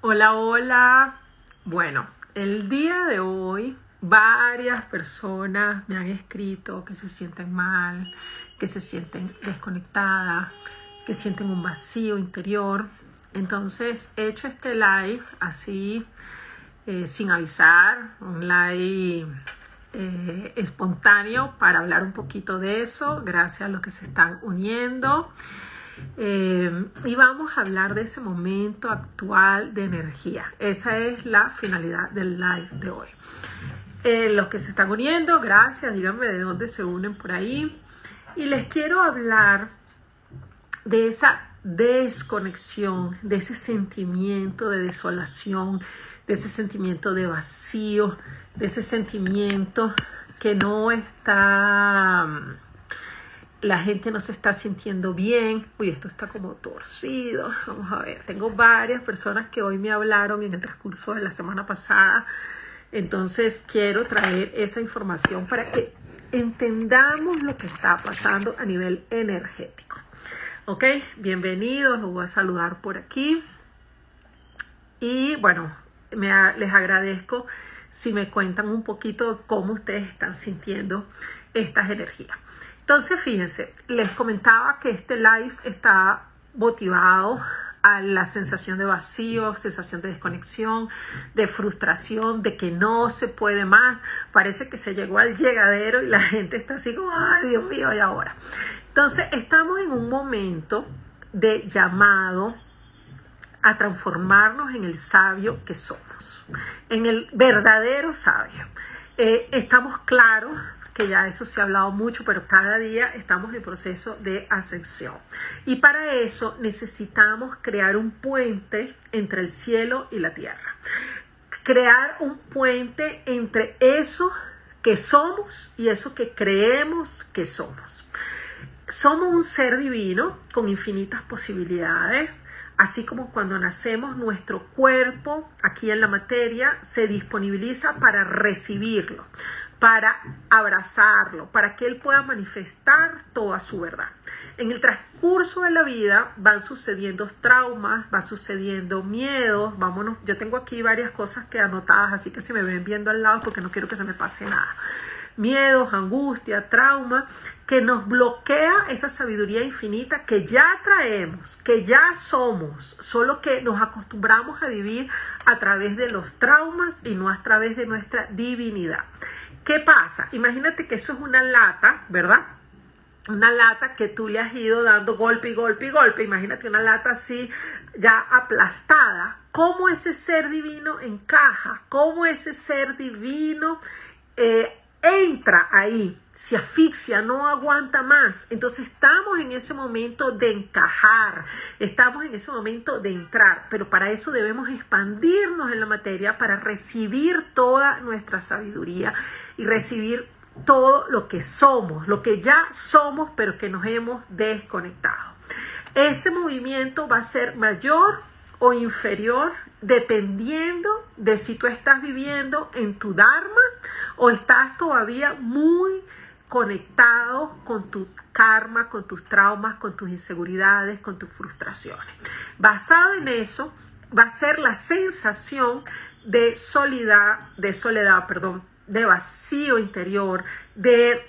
Hola, hola. Bueno, el día de hoy varias personas me han escrito que se sienten mal, que se sienten desconectadas, que sienten un vacío interior. Entonces he hecho este live así, eh, sin avisar, un live eh, espontáneo para hablar un poquito de eso. Gracias a los que se están uniendo. Eh, y vamos a hablar de ese momento actual de energía. Esa es la finalidad del live de hoy. Eh, los que se están uniendo, gracias, díganme de dónde se unen por ahí. Y les quiero hablar de esa desconexión, de ese sentimiento de desolación, de ese sentimiento de vacío, de ese sentimiento que no está la gente no se está sintiendo bien. Uy, esto está como torcido. Vamos a ver. Tengo varias personas que hoy me hablaron en el transcurso de la semana pasada. Entonces quiero traer esa información para que entendamos lo que está pasando a nivel energético. Ok, bienvenidos. Los voy a saludar por aquí. Y bueno, me, les agradezco si me cuentan un poquito cómo ustedes están sintiendo estas energías. Entonces, fíjense, les comentaba que este live está motivado a la sensación de vacío, sensación de desconexión, de frustración, de que no se puede más. Parece que se llegó al llegadero y la gente está así como, ay Dios mío, y ahora. Entonces, estamos en un momento de llamado a transformarnos en el sabio que somos, en el verdadero sabio. Eh, estamos claros que ya eso se ha hablado mucho, pero cada día estamos en proceso de ascensión. Y para eso necesitamos crear un puente entre el cielo y la tierra. Crear un puente entre eso que somos y eso que creemos que somos. Somos un ser divino con infinitas posibilidades, así como cuando nacemos nuestro cuerpo aquí en la materia se disponibiliza para recibirlo para abrazarlo, para que él pueda manifestar toda su verdad. En el transcurso de la vida van sucediendo traumas, van sucediendo miedos, vámonos, yo tengo aquí varias cosas que anotadas, así que si me ven viendo al lado porque no quiero que se me pase nada. Miedos, angustia, trauma, que nos bloquea esa sabiduría infinita que ya traemos, que ya somos, solo que nos acostumbramos a vivir a través de los traumas y no a través de nuestra divinidad. ¿Qué pasa? Imagínate que eso es una lata, ¿verdad? Una lata que tú le has ido dando golpe y golpe y golpe. Imagínate una lata así ya aplastada. ¿Cómo ese ser divino encaja? ¿Cómo ese ser divino eh, entra ahí? se asfixia, no aguanta más. Entonces estamos en ese momento de encajar, estamos en ese momento de entrar, pero para eso debemos expandirnos en la materia para recibir toda nuestra sabiduría y recibir todo lo que somos, lo que ya somos, pero que nos hemos desconectado. Ese movimiento va a ser mayor o inferior dependiendo de si tú estás viviendo en tu Dharma o estás todavía muy conectado con tu karma, con tus traumas, con tus inseguridades, con tus frustraciones. Basado en eso, va a ser la sensación de soledad, de soledad, perdón, de vacío interior, de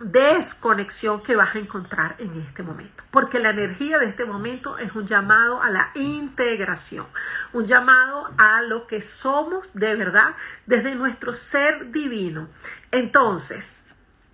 desconexión que vas a encontrar en este momento. Porque la energía de este momento es un llamado a la integración, un llamado a lo que somos de verdad desde nuestro ser divino. Entonces,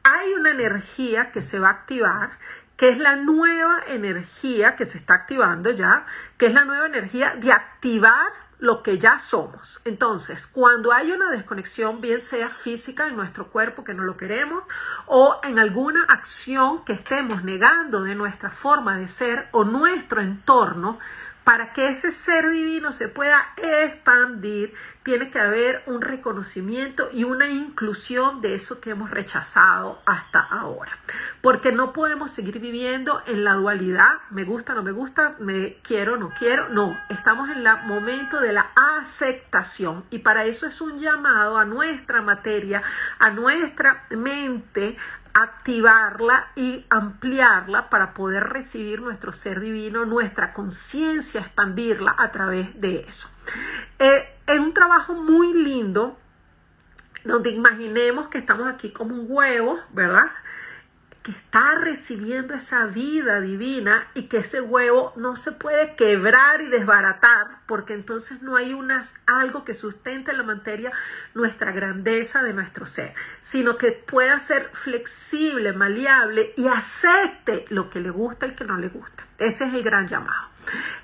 hay una energía que se va a activar, que es la nueva energía que se está activando ya, que es la nueva energía de activar lo que ya somos. Entonces, cuando hay una desconexión, bien sea física en nuestro cuerpo que no lo queremos, o en alguna acción que estemos negando de nuestra forma de ser o nuestro entorno, para que ese ser divino se pueda expandir, tiene que haber un reconocimiento y una inclusión de eso que hemos rechazado hasta ahora. Porque no podemos seguir viviendo en la dualidad, me gusta, no me gusta, me quiero, no quiero. No, estamos en el momento de la aceptación y para eso es un llamado a nuestra materia, a nuestra mente, activarla y ampliarla para poder recibir nuestro ser divino, nuestra conciencia, expandirla a través de eso. Eh, es un trabajo muy lindo donde imaginemos que estamos aquí como un huevo, ¿verdad? Que está recibiendo esa vida divina y que ese huevo no se puede quebrar y desbaratar porque entonces no hay unas, algo que sustente en la materia nuestra grandeza de nuestro ser, sino que pueda ser flexible, maleable y acepte lo que le gusta y que no le gusta. Ese es el gran llamado.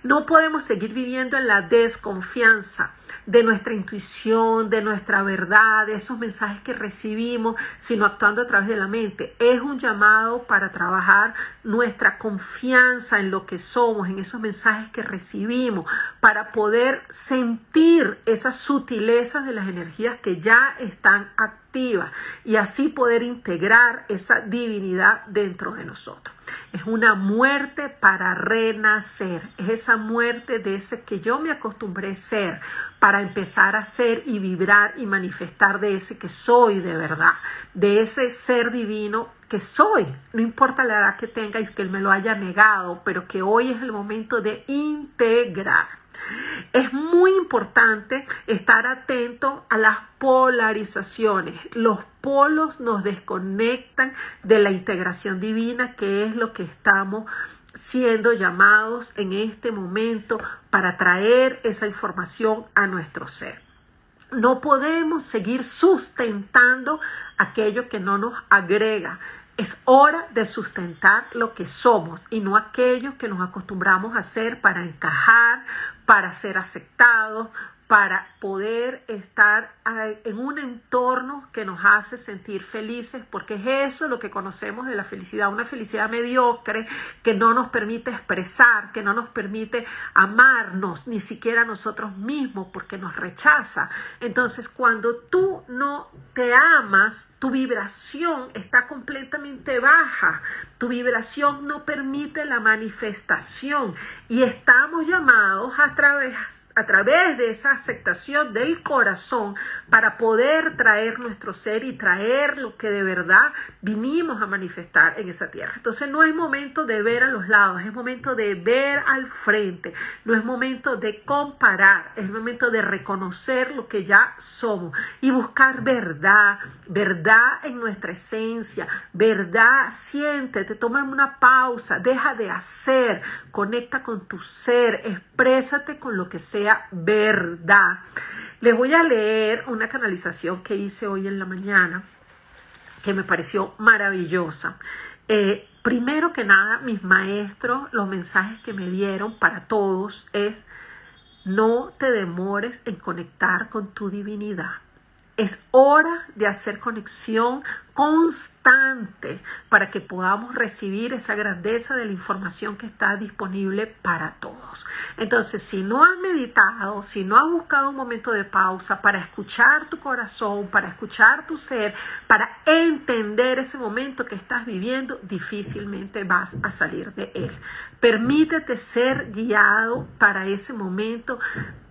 No podemos seguir viviendo en la desconfianza de nuestra intuición, de nuestra verdad, de esos mensajes que recibimos, sino actuando a través de la mente. Es un llamado para trabajar nuestra confianza en lo que somos, en esos mensajes que recibimos, para poder sentir esas sutilezas de las energías que ya están activas y así poder integrar esa divinidad dentro de nosotros. Es una muerte para renacer. Es esa muerte de ese que yo me acostumbré a ser para empezar a ser y vibrar y manifestar de ese que soy de verdad, de ese ser divino que soy, no importa la edad que tenga y que él me lo haya negado, pero que hoy es el momento de integrar. Es muy importante estar atento a las polarizaciones. Los polos nos desconectan de la integración divina, que es lo que estamos siendo llamados en este momento para traer esa información a nuestro ser. No podemos seguir sustentando aquello que no nos agrega. Es hora de sustentar lo que somos y no aquello que nos acostumbramos a hacer para encajar, para ser aceptados, para poder estar en un entorno que nos hace sentir felices, porque es eso lo que conocemos de la felicidad, una felicidad mediocre que no nos permite expresar, que no nos permite amarnos, ni siquiera nosotros mismos, porque nos rechaza. Entonces, cuando tú no te amas, tu vibración está completamente baja, tu vibración no permite la manifestación y estamos llamados a través a través de esa aceptación del corazón para poder traer nuestro ser y traer lo que de verdad vinimos a manifestar en esa tierra. Entonces no es momento de ver a los lados, es momento de ver al frente, no es momento de comparar, es momento de reconocer lo que ya somos y buscar verdad, verdad en nuestra esencia, verdad, siéntete, toma una pausa, deja de hacer, conecta con tu ser, exprésate con lo que sea verdad. Les voy a leer una canalización que hice hoy en la mañana que me pareció maravillosa. Eh, primero que nada, mis maestros, los mensajes que me dieron para todos es, no te demores en conectar con tu divinidad. Es hora de hacer conexión constante para que podamos recibir esa grandeza de la información que está disponible para todos. Entonces, si no has meditado, si no has buscado un momento de pausa para escuchar tu corazón, para escuchar tu ser, para entender ese momento que estás viviendo, difícilmente vas a salir de él. Permítete ser guiado para ese momento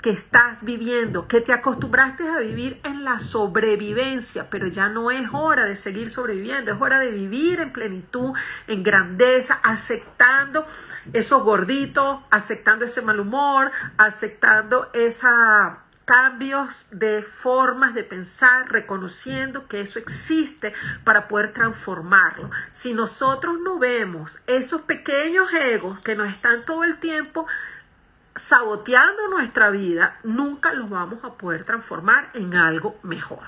que estás viviendo, que te acostumbraste a vivir en la sobrevivencia, pero ya no es hora de seguir sobreviviendo, es hora de vivir en plenitud, en grandeza, aceptando esos gorditos, aceptando ese mal humor, aceptando esos cambios de formas de pensar, reconociendo que eso existe para poder transformarlo. Si nosotros no vemos esos pequeños egos que nos están todo el tiempo saboteando nuestra vida, nunca los vamos a poder transformar en algo mejor.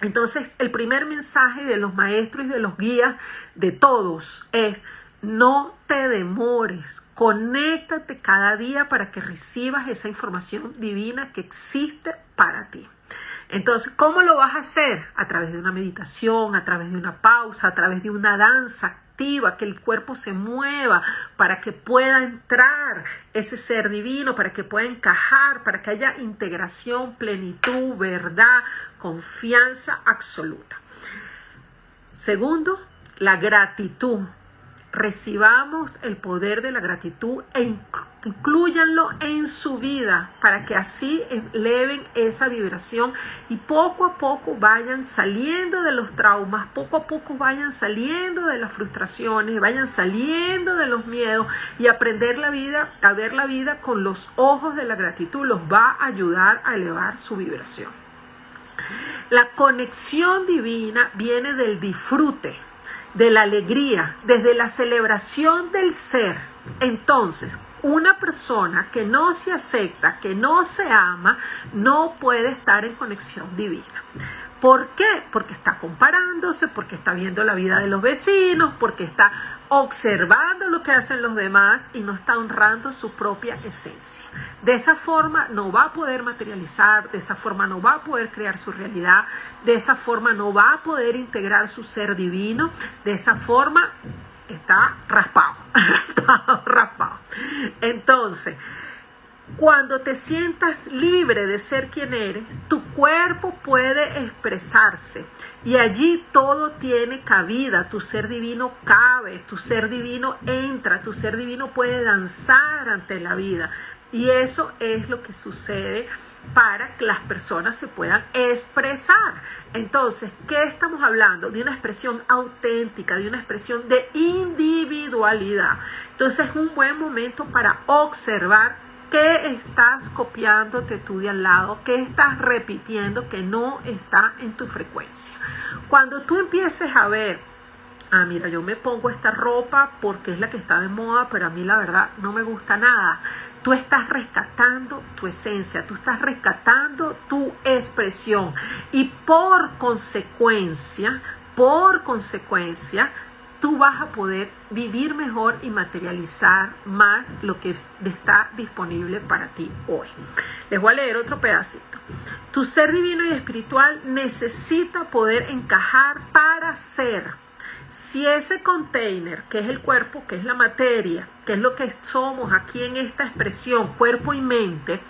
Entonces, el primer mensaje de los maestros y de los guías de todos es, no te demores, conéctate cada día para que recibas esa información divina que existe para ti. Entonces, ¿cómo lo vas a hacer? A través de una meditación, a través de una pausa, a través de una danza que el cuerpo se mueva, para que pueda entrar ese ser divino, para que pueda encajar, para que haya integración, plenitud, verdad, confianza absoluta. Segundo, la gratitud. Recibamos el poder de la gratitud e incluyanlo en su vida para que así eleven esa vibración y poco a poco vayan saliendo de los traumas, poco a poco vayan saliendo de las frustraciones, vayan saliendo de los miedos y aprender la vida, a ver la vida con los ojos de la gratitud los va a ayudar a elevar su vibración. La conexión divina viene del disfrute de la alegría, desde la celebración del ser. Entonces, una persona que no se acepta, que no se ama, no puede estar en conexión divina. ¿Por qué? Porque está comparándose, porque está viendo la vida de los vecinos, porque está observando lo que hacen los demás y no está honrando su propia esencia. De esa forma no va a poder materializar, de esa forma no va a poder crear su realidad, de esa forma no va a poder integrar su ser divino, de esa forma está raspado, raspado, raspado. Entonces, cuando te sientas libre de ser quien eres, tu cuerpo puede expresarse y allí todo tiene cabida. Tu ser divino cabe, tu ser divino entra, tu ser divino puede danzar ante la vida. Y eso es lo que sucede para que las personas se puedan expresar. Entonces, ¿qué estamos hablando? De una expresión auténtica, de una expresión de individualidad. Entonces, es un buen momento para observar ¿Qué estás copiándote tú de al lado? ¿Qué estás repitiendo que no está en tu frecuencia? Cuando tú empieces a ver, ah, mira, yo me pongo esta ropa porque es la que está de moda, pero a mí la verdad no me gusta nada. Tú estás rescatando tu esencia, tú estás rescatando tu expresión y por consecuencia, por consecuencia, tú vas a poder vivir mejor y materializar más lo que está disponible para ti hoy. Les voy a leer otro pedacito. Tu ser divino y espiritual necesita poder encajar para ser. Si ese container, que es el cuerpo, que es la materia, que es lo que somos aquí en esta expresión, cuerpo y mente,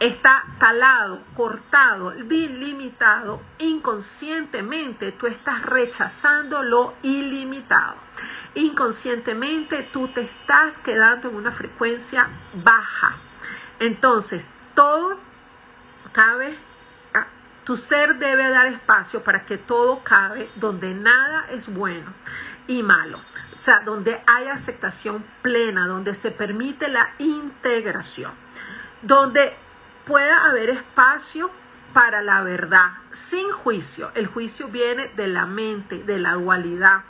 está talado, cortado, dilimitado, inconscientemente tú estás rechazando lo ilimitado. Inconscientemente tú te estás quedando en una frecuencia baja. Entonces, todo cabe, tu ser debe dar espacio para que todo cabe donde nada es bueno y malo. O sea, donde hay aceptación plena, donde se permite la integración, donde pueda haber espacio para la verdad, sin juicio. El juicio viene de la mente, de la dualidad.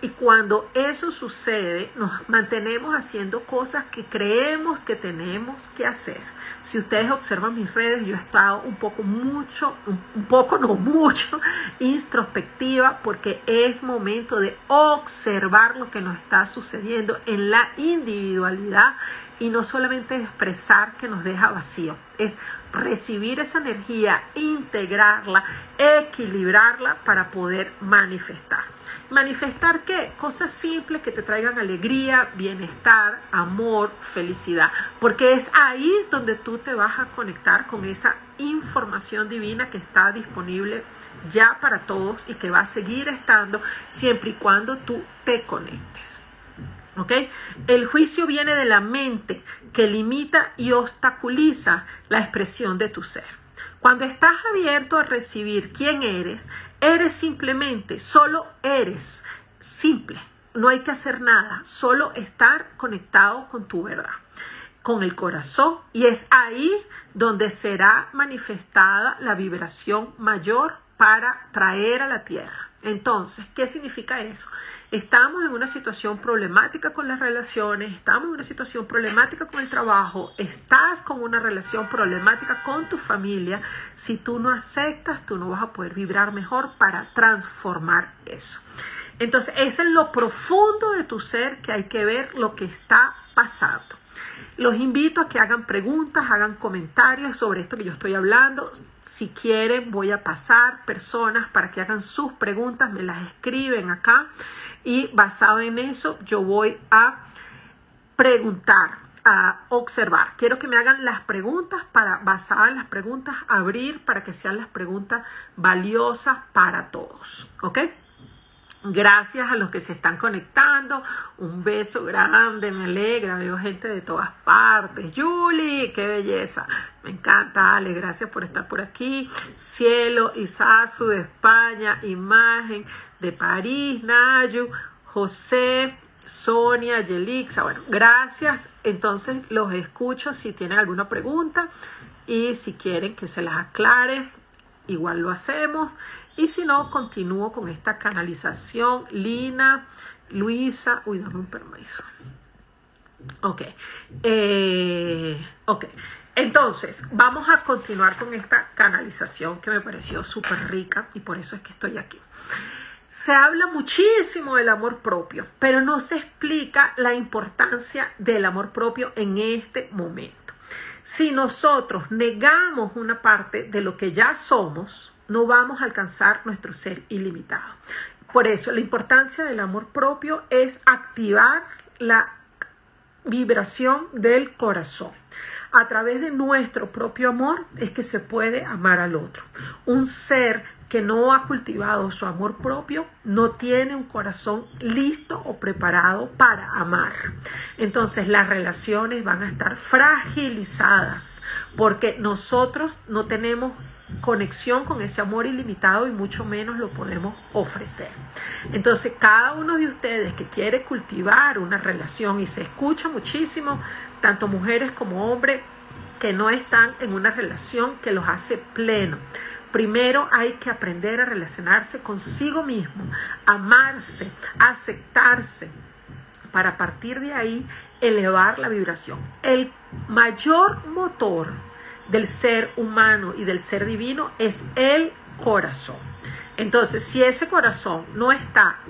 Y cuando eso sucede, nos mantenemos haciendo cosas que creemos que tenemos que hacer. Si ustedes observan mis redes, yo he estado un poco mucho, un poco no mucho, introspectiva, porque es momento de observar lo que nos está sucediendo en la individualidad y no solamente expresar que nos deja vacío, es recibir esa energía, integrarla, equilibrarla para poder manifestar. Manifestar qué? Cosas simples que te traigan alegría, bienestar, amor, felicidad. Porque es ahí donde tú te vas a conectar con esa información divina que está disponible ya para todos y que va a seguir estando siempre y cuando tú te conectes. El juicio viene de la mente que limita y obstaculiza la expresión de tu ser. Cuando estás abierto a recibir quién eres, eres simplemente, solo eres, simple. No hay que hacer nada, solo estar conectado con tu verdad, con el corazón. Y es ahí donde será manifestada la vibración mayor para traer a la tierra. Entonces, ¿qué significa eso? Estamos en una situación problemática con las relaciones, estamos en una situación problemática con el trabajo, estás con una relación problemática con tu familia. Si tú no aceptas, tú no vas a poder vibrar mejor para transformar eso. Entonces, es en lo profundo de tu ser que hay que ver lo que está pasando. Los invito a que hagan preguntas, hagan comentarios sobre esto que yo estoy hablando. Si quieren, voy a pasar personas para que hagan sus preguntas, me las escriben acá y basado en eso yo voy a preguntar, a observar. Quiero que me hagan las preguntas para, basadas en las preguntas, abrir para que sean las preguntas valiosas para todos. ¿Ok? Gracias a los que se están conectando. Un beso grande, me alegra. Veo gente de todas partes. Julie, qué belleza. Me encanta, Ale. Gracias por estar por aquí. Cielo, Isasu de España. Imagen de París, Nayu, José, Sonia, Yelixa. Bueno, gracias. Entonces los escucho si tienen alguna pregunta y si quieren que se las aclare, igual lo hacemos. Y si no, continúo con esta canalización. Lina, Luisa, uy, dame un permiso. Ok. Eh, ok. Entonces, vamos a continuar con esta canalización que me pareció súper rica y por eso es que estoy aquí. Se habla muchísimo del amor propio, pero no se explica la importancia del amor propio en este momento. Si nosotros negamos una parte de lo que ya somos, no vamos a alcanzar nuestro ser ilimitado. Por eso la importancia del amor propio es activar la vibración del corazón. A través de nuestro propio amor es que se puede amar al otro. Un ser que no ha cultivado su amor propio no tiene un corazón listo o preparado para amar. Entonces las relaciones van a estar fragilizadas porque nosotros no tenemos conexión con ese amor ilimitado y mucho menos lo podemos ofrecer. Entonces, cada uno de ustedes que quiere cultivar una relación y se escucha muchísimo, tanto mujeres como hombres, que no están en una relación que los hace pleno. Primero hay que aprender a relacionarse consigo mismo, amarse, aceptarse, para partir de ahí elevar la vibración. El mayor motor del ser humano y del ser divino es el corazón. Entonces, si ese corazón no está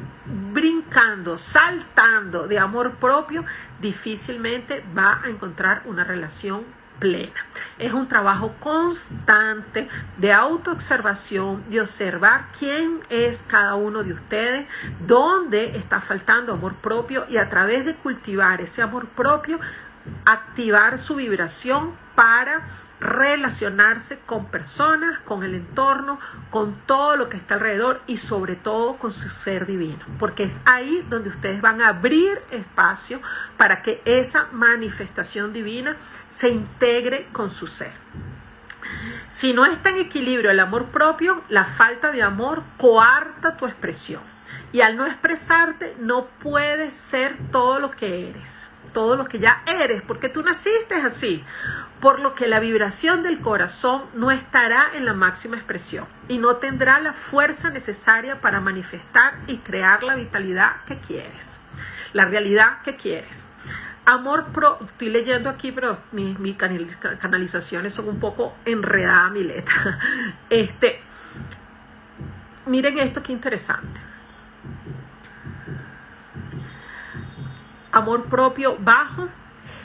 brincando, saltando de amor propio, difícilmente va a encontrar una relación plena. Es un trabajo constante de autoobservación, de observar quién es cada uno de ustedes, dónde está faltando amor propio y a través de cultivar ese amor propio, activar su vibración para relacionarse con personas, con el entorno, con todo lo que está alrededor y sobre todo con su ser divino, porque es ahí donde ustedes van a abrir espacio para que esa manifestación divina se integre con su ser. Si no está en equilibrio el amor propio, la falta de amor coarta tu expresión. Y al no expresarte, no puedes ser todo lo que eres todo lo que ya eres, porque tú naciste así, por lo que la vibración del corazón no estará en la máxima expresión y no tendrá la fuerza necesaria para manifestar y crear la vitalidad que quieres, la realidad que quieres. Amor pro, estoy leyendo aquí, pero mis, canalizaciones son un poco enredadas mi letra. Este, miren esto qué interesante. Amor propio bajo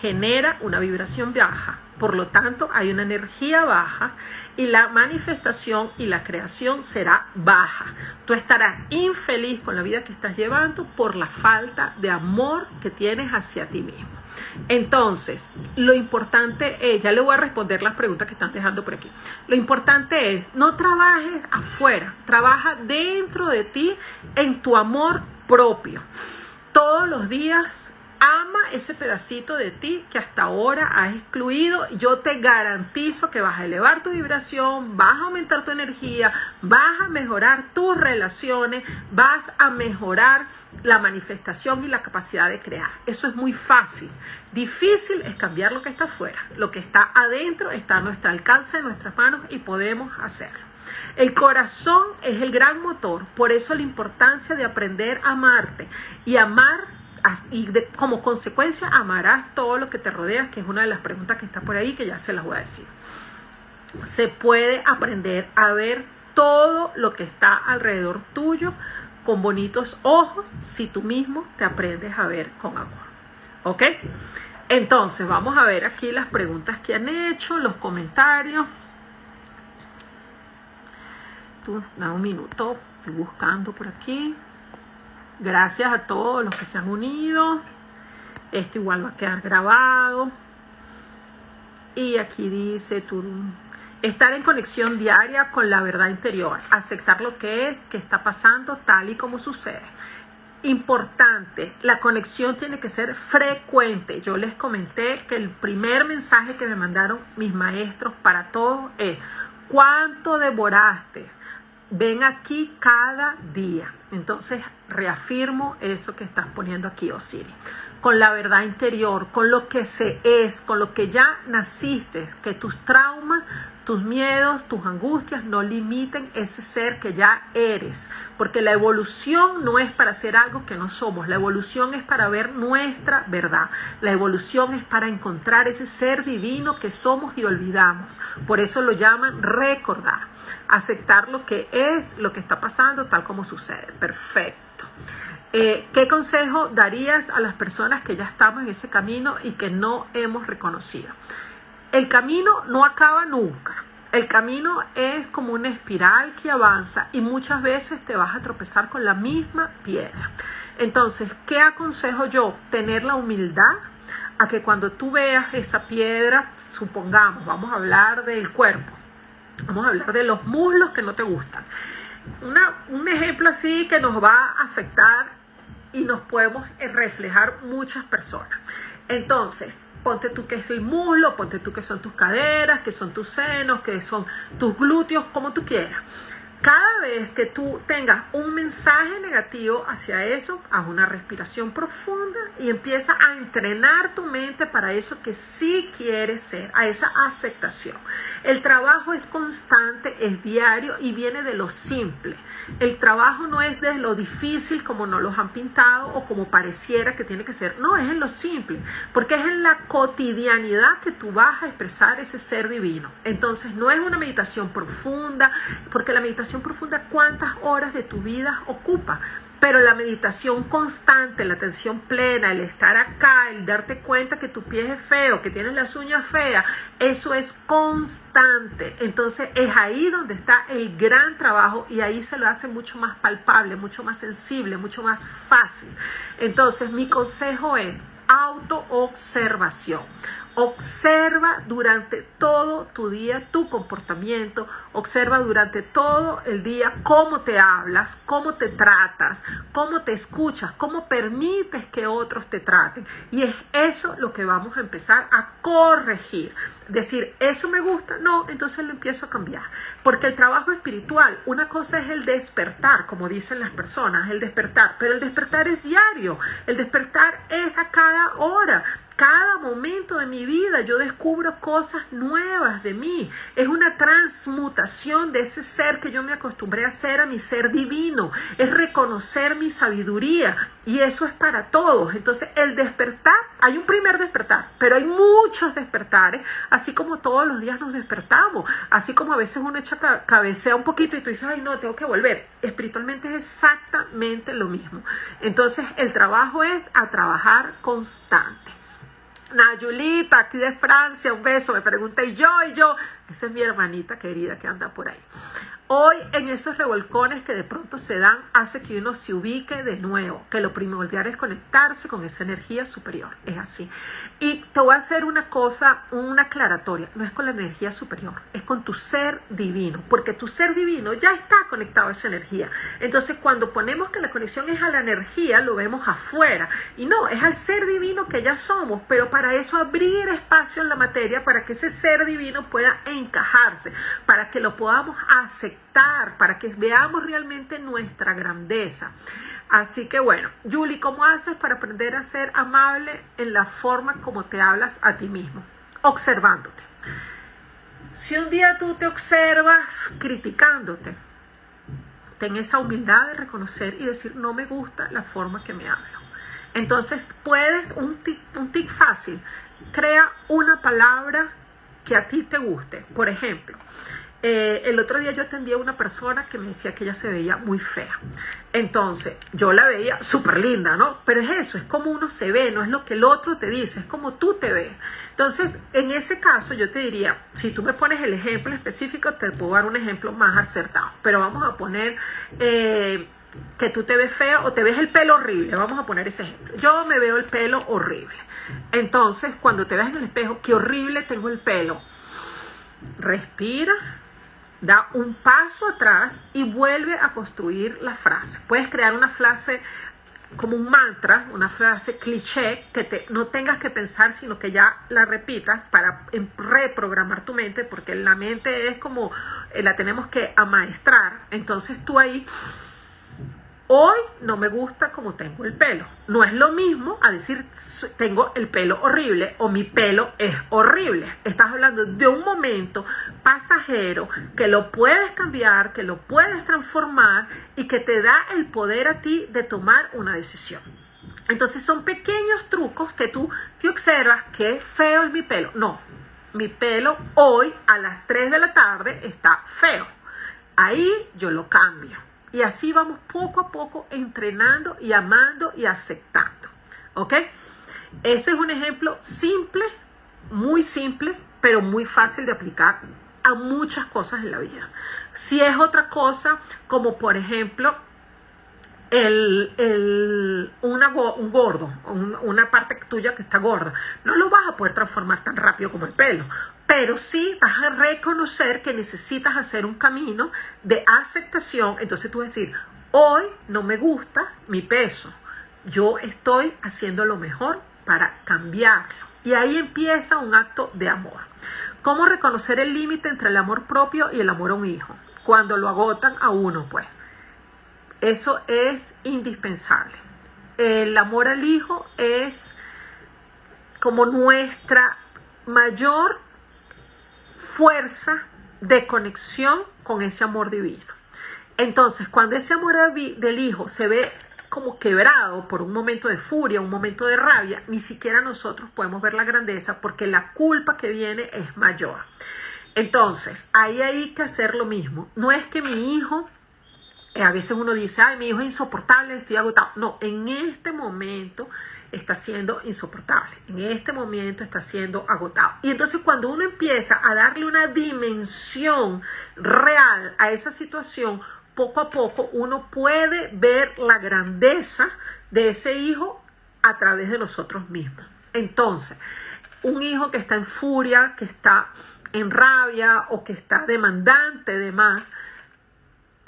genera una vibración baja. Por lo tanto, hay una energía baja y la manifestación y la creación será baja. Tú estarás infeliz con la vida que estás llevando por la falta de amor que tienes hacia ti mismo. Entonces, lo importante es, ya le voy a responder las preguntas que están dejando por aquí. Lo importante es, no trabajes afuera, trabaja dentro de ti en tu amor propio. Todos los días ama ese pedacito de ti que hasta ahora has excluido. Yo te garantizo que vas a elevar tu vibración, vas a aumentar tu energía, vas a mejorar tus relaciones, vas a mejorar la manifestación y la capacidad de crear. Eso es muy fácil. Difícil es cambiar lo que está afuera. Lo que está adentro está a nuestro alcance, en nuestras manos y podemos hacerlo. El corazón es el gran motor, por eso la importancia de aprender a amarte y amar y como consecuencia amarás todo lo que te rodea, que es una de las preguntas que está por ahí, que ya se las voy a decir. Se puede aprender a ver todo lo que está alrededor tuyo con bonitos ojos si tú mismo te aprendes a ver con amor. ¿Ok? Entonces, vamos a ver aquí las preguntas que han hecho, los comentarios. Tú, da un minuto, estoy buscando por aquí. Gracias a todos los que se han unido. Esto igual va a quedar grabado. Y aquí dice Estar en conexión diaria con la verdad interior, aceptar lo que es, que está pasando tal y como sucede. Importante, la conexión tiene que ser frecuente. Yo les comenté que el primer mensaje que me mandaron mis maestros para todos es, ¿cuánto devoraste? Ven aquí cada día. Entonces reafirmo eso que estás poniendo aquí, Osiris. Con la verdad interior, con lo que se es, con lo que ya naciste, que tus traumas, tus miedos, tus angustias no limiten ese ser que ya eres, porque la evolución no es para ser algo que no somos, la evolución es para ver nuestra verdad, la evolución es para encontrar ese ser divino que somos y olvidamos, por eso lo llaman recordar, aceptar lo que es, lo que está pasando tal como sucede, perfecto. Eh, ¿Qué consejo darías a las personas que ya estamos en ese camino y que no hemos reconocido? El camino no acaba nunca. El camino es como una espiral que avanza y muchas veces te vas a tropezar con la misma piedra. Entonces, ¿qué aconsejo yo? Tener la humildad a que cuando tú veas esa piedra, supongamos, vamos a hablar del cuerpo, vamos a hablar de los muslos que no te gustan. Un ejemplo así que nos va a afectar y nos podemos reflejar muchas personas. Entonces, ponte tú que es el muslo, ponte tú que son tus caderas, que son tus senos, que son tus glúteos, como tú quieras. Cada vez que tú tengas un mensaje negativo hacia eso, haz una respiración profunda y empieza a entrenar tu mente para eso que sí quieres ser, a esa aceptación. El trabajo es constante, es diario y viene de lo simple. El trabajo no es de lo difícil como nos los han pintado o como pareciera que tiene que ser. No, es en lo simple, porque es en la cotidianidad que tú vas a expresar ese ser divino. Entonces no es una meditación profunda, porque la meditación profunda, ¿cuántas horas de tu vida ocupa? Pero la meditación constante, la atención plena, el estar acá, el darte cuenta que tu pie es feo, que tienes las uñas feas, eso es constante. Entonces es ahí donde está el gran trabajo y ahí se lo hace mucho más palpable, mucho más sensible, mucho más fácil. Entonces mi consejo es autoobservación. Observa durante todo tu día tu comportamiento, observa durante todo el día cómo te hablas, cómo te tratas, cómo te escuchas, cómo permites que otros te traten. Y es eso lo que vamos a empezar a corregir. Decir, eso me gusta, no, entonces lo empiezo a cambiar. Porque el trabajo espiritual, una cosa es el despertar, como dicen las personas, el despertar, pero el despertar es diario, el despertar es a cada hora. Cada momento de mi vida yo descubro cosas nuevas de mí. Es una transmutación de ese ser que yo me acostumbré a ser a mi ser divino. Es reconocer mi sabiduría y eso es para todos. Entonces el despertar, hay un primer despertar, pero hay muchos despertares, así como todos los días nos despertamos. Así como a veces uno echa cabecea un poquito y tú dices, ay no, tengo que volver. Espiritualmente es exactamente lo mismo. Entonces el trabajo es a trabajar constante. Nayulita, aquí de Francia, un beso, me pregunta, y yo, y yo, esa es mi hermanita querida que anda por ahí. Hoy en esos revolcones que de pronto se dan hace que uno se ubique de nuevo, que lo primordial es conectarse con esa energía superior, es así. Y te voy a hacer una cosa, una aclaratoria, no es con la energía superior, es con tu ser divino, porque tu ser divino ya está conectado a esa energía. Entonces cuando ponemos que la conexión es a la energía, lo vemos afuera, y no, es al ser divino que ya somos, pero para eso abrir espacio en la materia para que ese ser divino pueda encajarse, para que lo podamos aceptar para que veamos realmente nuestra grandeza. Así que bueno, Julie, ¿cómo haces para aprender a ser amable en la forma como te hablas a ti mismo? Observándote. Si un día tú te observas criticándote, ten esa humildad de reconocer y decir, no me gusta la forma que me hablo. Entonces puedes, un tic, un tic fácil, crea una palabra que a ti te guste. Por ejemplo, eh, el otro día yo atendí a una persona que me decía que ella se veía muy fea. Entonces, yo la veía súper linda, ¿no? Pero es eso, es como uno se ve, no es lo que el otro te dice, es como tú te ves. Entonces, en ese caso, yo te diría, si tú me pones el ejemplo específico, te puedo dar un ejemplo más acertado. Pero vamos a poner... Eh, que tú te ves fea o te ves el pelo horrible. Vamos a poner ese ejemplo. Yo me veo el pelo horrible. Entonces, cuando te ves en el espejo, qué horrible tengo el pelo respira, da un paso atrás y vuelve a construir la frase. Puedes crear una frase como un mantra, una frase cliché que te, no tengas que pensar, sino que ya la repitas para em, reprogramar tu mente, porque la mente es como, eh, la tenemos que amaestrar. Entonces tú ahí Hoy no me gusta como tengo el pelo. No es lo mismo a decir tengo el pelo horrible o mi pelo es horrible. Estás hablando de un momento pasajero que lo puedes cambiar, que lo puedes transformar y que te da el poder a ti de tomar una decisión. Entonces son pequeños trucos que tú te observas que feo es mi pelo. No, mi pelo hoy a las 3 de la tarde está feo. Ahí yo lo cambio y así vamos poco a poco entrenando y amando y aceptando. ¿Ok? Ese es un ejemplo simple, muy simple, pero muy fácil de aplicar a muchas cosas en la vida. Si es otra cosa, como por ejemplo, el, un gordo, una parte tuya que está gorda, no lo vas a poder transformar tan rápido como el pelo pero sí vas a reconocer que necesitas hacer un camino de aceptación. Entonces tú vas a decir, hoy no me gusta mi peso, yo estoy haciendo lo mejor para cambiarlo. Y ahí empieza un acto de amor. ¿Cómo reconocer el límite entre el amor propio y el amor a un hijo? Cuando lo agotan a uno, pues. Eso es indispensable. El amor al hijo es como nuestra mayor fuerza de conexión con ese amor divino. Entonces, cuando ese amor del hijo se ve como quebrado por un momento de furia, un momento de rabia, ni siquiera nosotros podemos ver la grandeza porque la culpa que viene es mayor. Entonces, ahí hay que hacer lo mismo. No es que mi hijo, a veces uno dice, ay, mi hijo es insoportable, estoy agotado. No, en este momento está siendo insoportable, en este momento está siendo agotado. Y entonces cuando uno empieza a darle una dimensión real a esa situación, poco a poco uno puede ver la grandeza de ese hijo a través de nosotros mismos. Entonces, un hijo que está en furia, que está en rabia o que está demandante de más,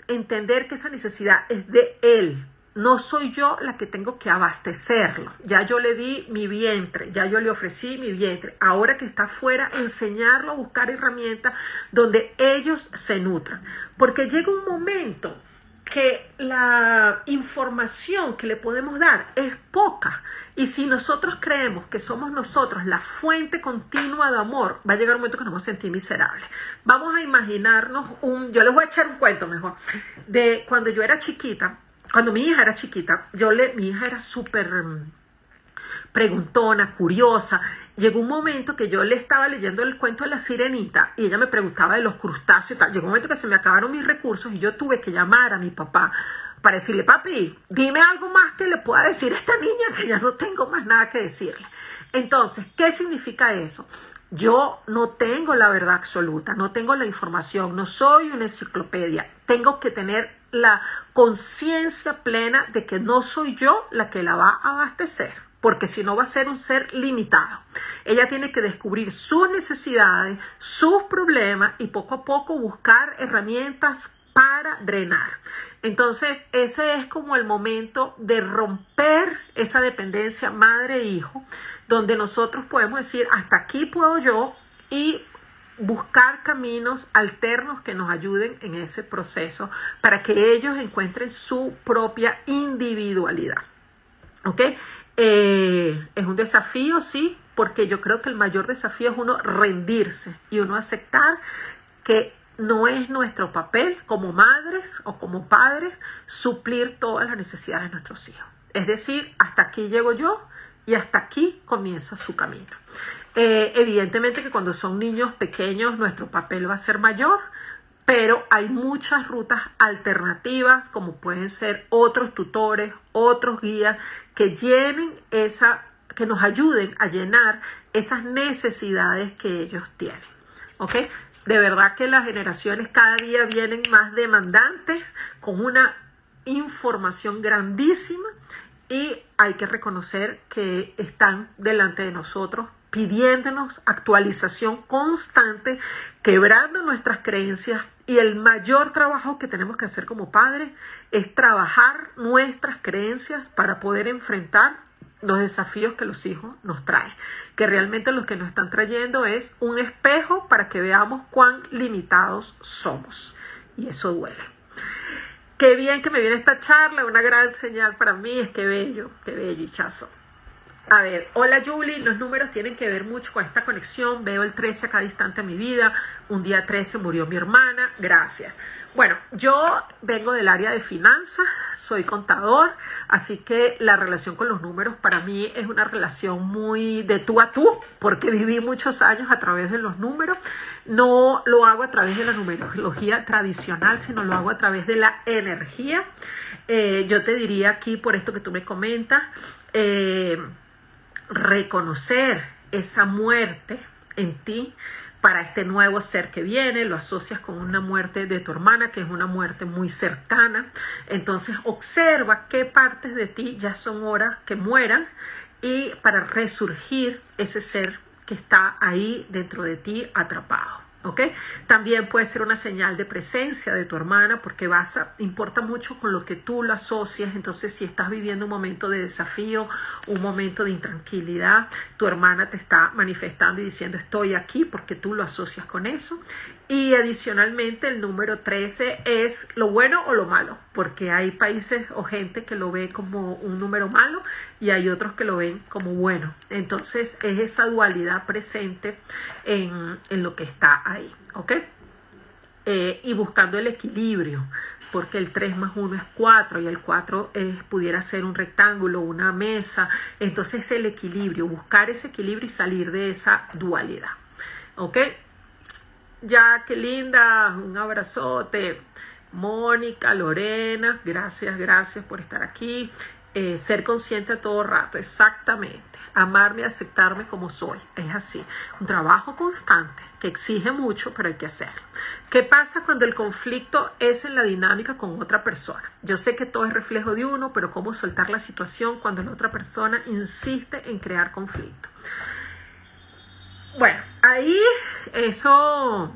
entender que esa necesidad es de él, no soy yo la que tengo que abastecerlo. Ya yo le di mi vientre, ya yo le ofrecí mi vientre. Ahora que está afuera, enseñarlo a buscar herramientas donde ellos se nutran. Porque llega un momento que la información que le podemos dar es poca. Y si nosotros creemos que somos nosotros la fuente continua de amor, va a llegar un momento que nos vamos a sentir miserables. Vamos a imaginarnos un, yo les voy a echar un cuento mejor, de cuando yo era chiquita, cuando mi hija era chiquita, yo le, mi hija era súper preguntona, curiosa. Llegó un momento que yo le estaba leyendo el cuento de la sirenita y ella me preguntaba de los crustáceos y tal. Llegó un momento que se me acabaron mis recursos y yo tuve que llamar a mi papá para decirle, papi, dime algo más que le pueda decir a esta niña que ya no tengo más nada que decirle. Entonces, ¿qué significa eso? Yo no tengo la verdad absoluta, no tengo la información, no soy una enciclopedia. Tengo que tener la conciencia plena de que no soy yo la que la va a abastecer, porque si no va a ser un ser limitado. Ella tiene que descubrir sus necesidades, sus problemas y poco a poco buscar herramientas para drenar. Entonces, ese es como el momento de romper esa dependencia madre-hijo, donde nosotros podemos decir, hasta aquí puedo yo y buscar caminos alternos que nos ayuden en ese proceso para que ellos encuentren su propia individualidad. ¿Ok? Eh, es un desafío, sí, porque yo creo que el mayor desafío es uno rendirse y uno aceptar que no es nuestro papel como madres o como padres suplir todas las necesidades de nuestros hijos. Es decir, hasta aquí llego yo y hasta aquí comienza su camino. Eh, evidentemente que cuando son niños pequeños nuestro papel va a ser mayor, pero hay muchas rutas alternativas como pueden ser otros tutores, otros guías que llenen esa, que nos ayuden a llenar esas necesidades que ellos tienen. ¿Ok? De verdad que las generaciones cada día vienen más demandantes con una información grandísima y hay que reconocer que están delante de nosotros pidiéndonos actualización constante, quebrando nuestras creencias y el mayor trabajo que tenemos que hacer como padres es trabajar nuestras creencias para poder enfrentar los desafíos que los hijos nos traen, que realmente lo que nos están trayendo es un espejo para que veamos cuán limitados somos. Y eso duele. Qué bien que me viene esta charla, una gran señal para mí, es que bello, qué bello, hichazo. A ver, hola Julie, los números tienen que ver mucho con esta conexión. Veo el 13 acá distante en mi vida. Un día 13 murió mi hermana. Gracias. Bueno, yo vengo del área de finanzas, soy contador, así que la relación con los números para mí es una relación muy de tú a tú, porque viví muchos años a través de los números. No lo hago a través de la numerología tradicional, sino lo hago a través de la energía. Eh, yo te diría aquí, por esto que tú me comentas, eh, reconocer esa muerte en ti para este nuevo ser que viene, lo asocias con una muerte de tu hermana, que es una muerte muy cercana. Entonces observa qué partes de ti ya son horas que mueran y para resurgir ese ser que está ahí dentro de ti atrapado. También puede ser una señal de presencia de tu hermana porque vas importa mucho con lo que tú lo asocias. Entonces, si estás viviendo un momento de desafío, un momento de intranquilidad, tu hermana te está manifestando y diciendo estoy aquí porque tú lo asocias con eso. Y adicionalmente el número 13 es lo bueno o lo malo, porque hay países o gente que lo ve como un número malo y hay otros que lo ven como bueno. Entonces es esa dualidad presente en, lo que está ahí, ¿ok? Eh, y buscando el equilibrio, porque el 3 más 1 es 4 y el 4 es, pudiera ser un rectángulo, una mesa. Entonces el equilibrio, buscar ese equilibrio y salir de esa dualidad. ¿Ok? Ya, qué linda, un abrazote. Mónica, Lorena, gracias, gracias por estar aquí. Eh, ser consciente a todo rato, exactamente. Amarme, aceptarme como soy, es así. Un trabajo constante que exige mucho, pero hay que hacerlo. ¿Qué pasa cuando el conflicto es en la dinámica con otra persona? Yo sé que todo es reflejo de uno, pero ¿cómo soltar la situación cuando la otra persona insiste en crear conflicto? Bueno, ahí eso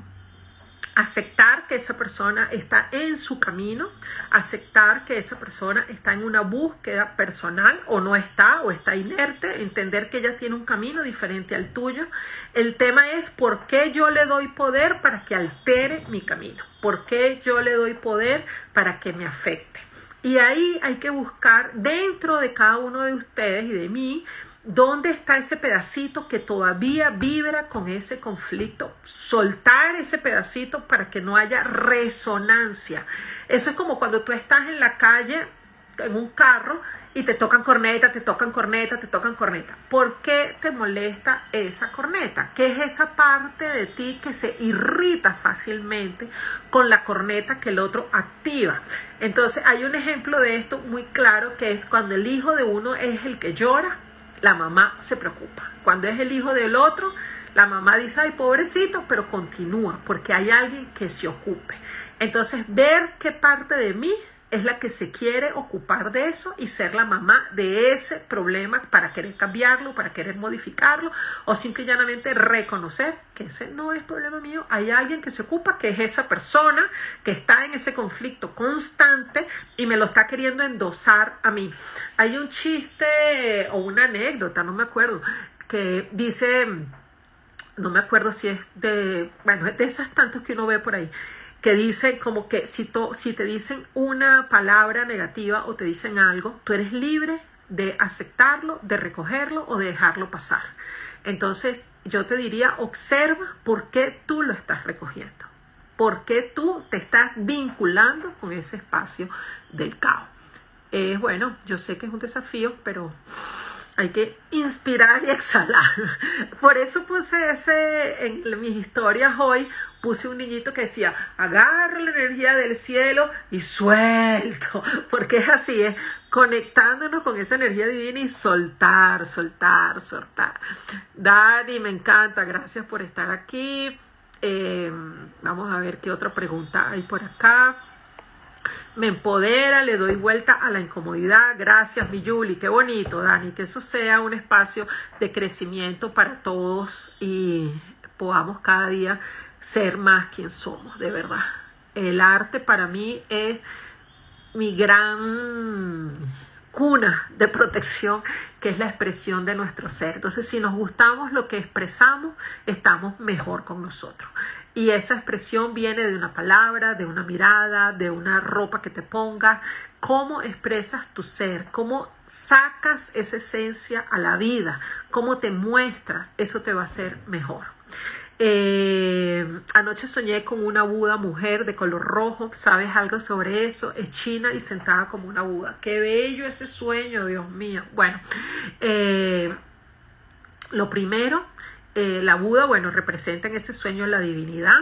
aceptar que esa persona está en su camino, aceptar que esa persona está en una búsqueda personal o no está o está inerte, entender que ella tiene un camino diferente al tuyo. El tema es por qué yo le doy poder para que altere mi camino, por qué yo le doy poder para que me afecte. Y ahí hay que buscar dentro de cada uno de ustedes y de mí ¿Dónde está ese pedacito que todavía vibra con ese conflicto? Soltar ese pedacito para que no haya resonancia. Eso es como cuando tú estás en la calle, en un carro, y te tocan corneta, te tocan corneta, te tocan corneta. ¿Por qué te molesta esa corneta? ¿Qué es esa parte de ti que se irrita fácilmente con la corneta que el otro activa? Entonces hay un ejemplo de esto muy claro que es cuando el hijo de uno es el que llora la mamá se preocupa. Cuando es el hijo del otro, la mamá dice, ay, pobrecito, pero continúa, porque hay alguien que se ocupe. Entonces, ver qué parte de mí es la que se quiere ocupar de eso y ser la mamá de ese problema para querer cambiarlo, para querer modificarlo o simple y llanamente reconocer que ese no es problema mío. Hay alguien que se ocupa, que es esa persona que está en ese conflicto constante y me lo está queriendo endosar a mí. Hay un chiste o una anécdota, no me acuerdo, que dice, no me acuerdo si es de, bueno, es de esas tantos que uno ve por ahí que dicen como que si, te dicen una palabra negativa o te dicen algo, tú eres libre de aceptarlo, de recogerlo o de dejarlo pasar. Entonces yo te diría, observa por qué tú lo estás recogiendo, por qué tú te estás vinculando con ese espacio del caos. Es bueno, yo sé que es un desafío, pero hay que inspirar y exhalar. Por eso puse ese en mis historias hoy, puse un niñito que decía, agarra la energía del cielo y suelto, porque es así, es conectándonos con esa energía divina y soltar, soltar, soltar. Dani, me encanta, gracias por estar aquí. Em, vamos a ver qué otra pregunta hay por acá. me empodera, le doy vuelta a la incomodidad. Gracias, mi Yuli, qué bonito, Dani, que eso sea un espacio de crecimiento para todos y podamos cada día ser más quien somos, de verdad. El arte para mí es mi gran cuna de protección, que es la expresión de nuestro ser. Entonces, si nos gustamos lo que expresamos, estamos mejor con nosotros. Y esa expresión viene de una palabra, de una mirada, de una ropa que te pongas. Cómo expresas tu ser, cómo sacas esa esencia a la vida, cómo te muestras, eso te va a hacer mejor. Eh, anoche soñé con una Buda mujer de color rojo. ¿Sabes algo sobre eso? Es china y sentada como una Buda. Qué bello ese sueño, Dios mío. Bueno, eh, lo primero, eh, la Buda, bueno, representa en ese sueño la divinidad.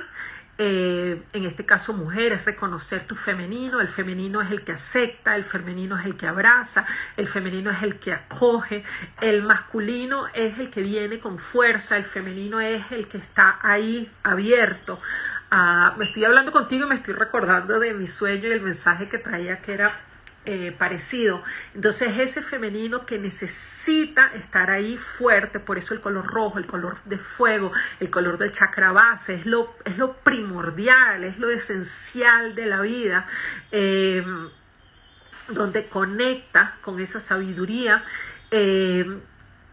Eh, en este caso mujer, es reconocer tu femenino, el femenino es el que acepta, el femenino es el que abraza, el femenino es el que acoge, el masculino es el que viene con fuerza, el femenino es el que está ahí abierto. Ah, me estoy hablando contigo y me estoy recordando de mi sueño y el mensaje que traía que era eh, parecido. Entonces ese femenino que necesita estar ahí fuerte, por eso el color rojo, el color de fuego, el color del chakra base, es lo, es lo primordial, es lo esencial de la vida. Eh, donde conecta con esa sabiduría, eh,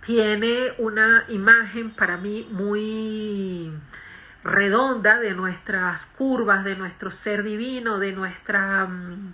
tiene una imagen para mí muy redonda de nuestras curvas, de nuestro ser divino, de nuestra... Mm,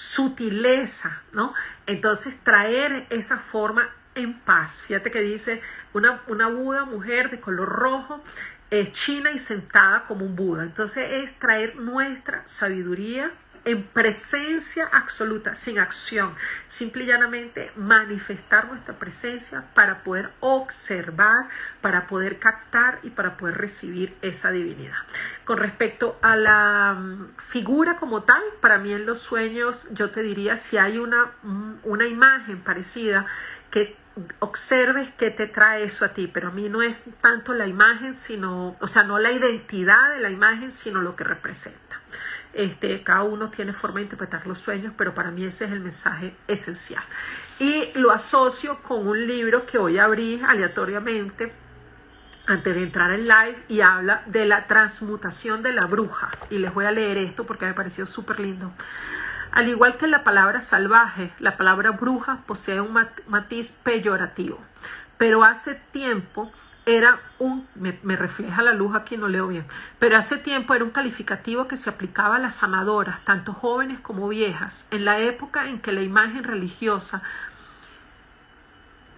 sutileza, ¿no? Entonces traer esa forma en paz. Fíjate que dice una, una Buda mujer de color rojo, es china y sentada como un Buda. Entonces es traer nuestra sabiduría en presencia absoluta, sin acción, simple y llanamente manifestar nuestra presencia para poder observar, para poder captar y para poder recibir esa divinidad. Con respecto a la mm, figura como tal, para mí en los sueños yo te diría si hay una, mm, una imagen parecida que observes qué te trae eso a ti, pero a mí no es tanto la imagen, sino, o sea, no la identidad de la imagen, sino lo que representa. Este, cada uno tiene forma de interpretar los sueños, pero para mí ese es el mensaje esencial. Y lo asocio con un libro que hoy abrí aleatoriamente antes de entrar en live y habla de la transmutación de la bruja. Y les voy a leer esto porque me pareció súper lindo. Al igual que la palabra salvaje, la palabra bruja posee un matiz peyorativo. Pero hace tiempo era un, me, refleja la luz aquí, no leo bien, pero hace tiempo era un calificativo que se aplicaba a las sanadoras, tanto jóvenes como viejas, en la época en que la imagen religiosa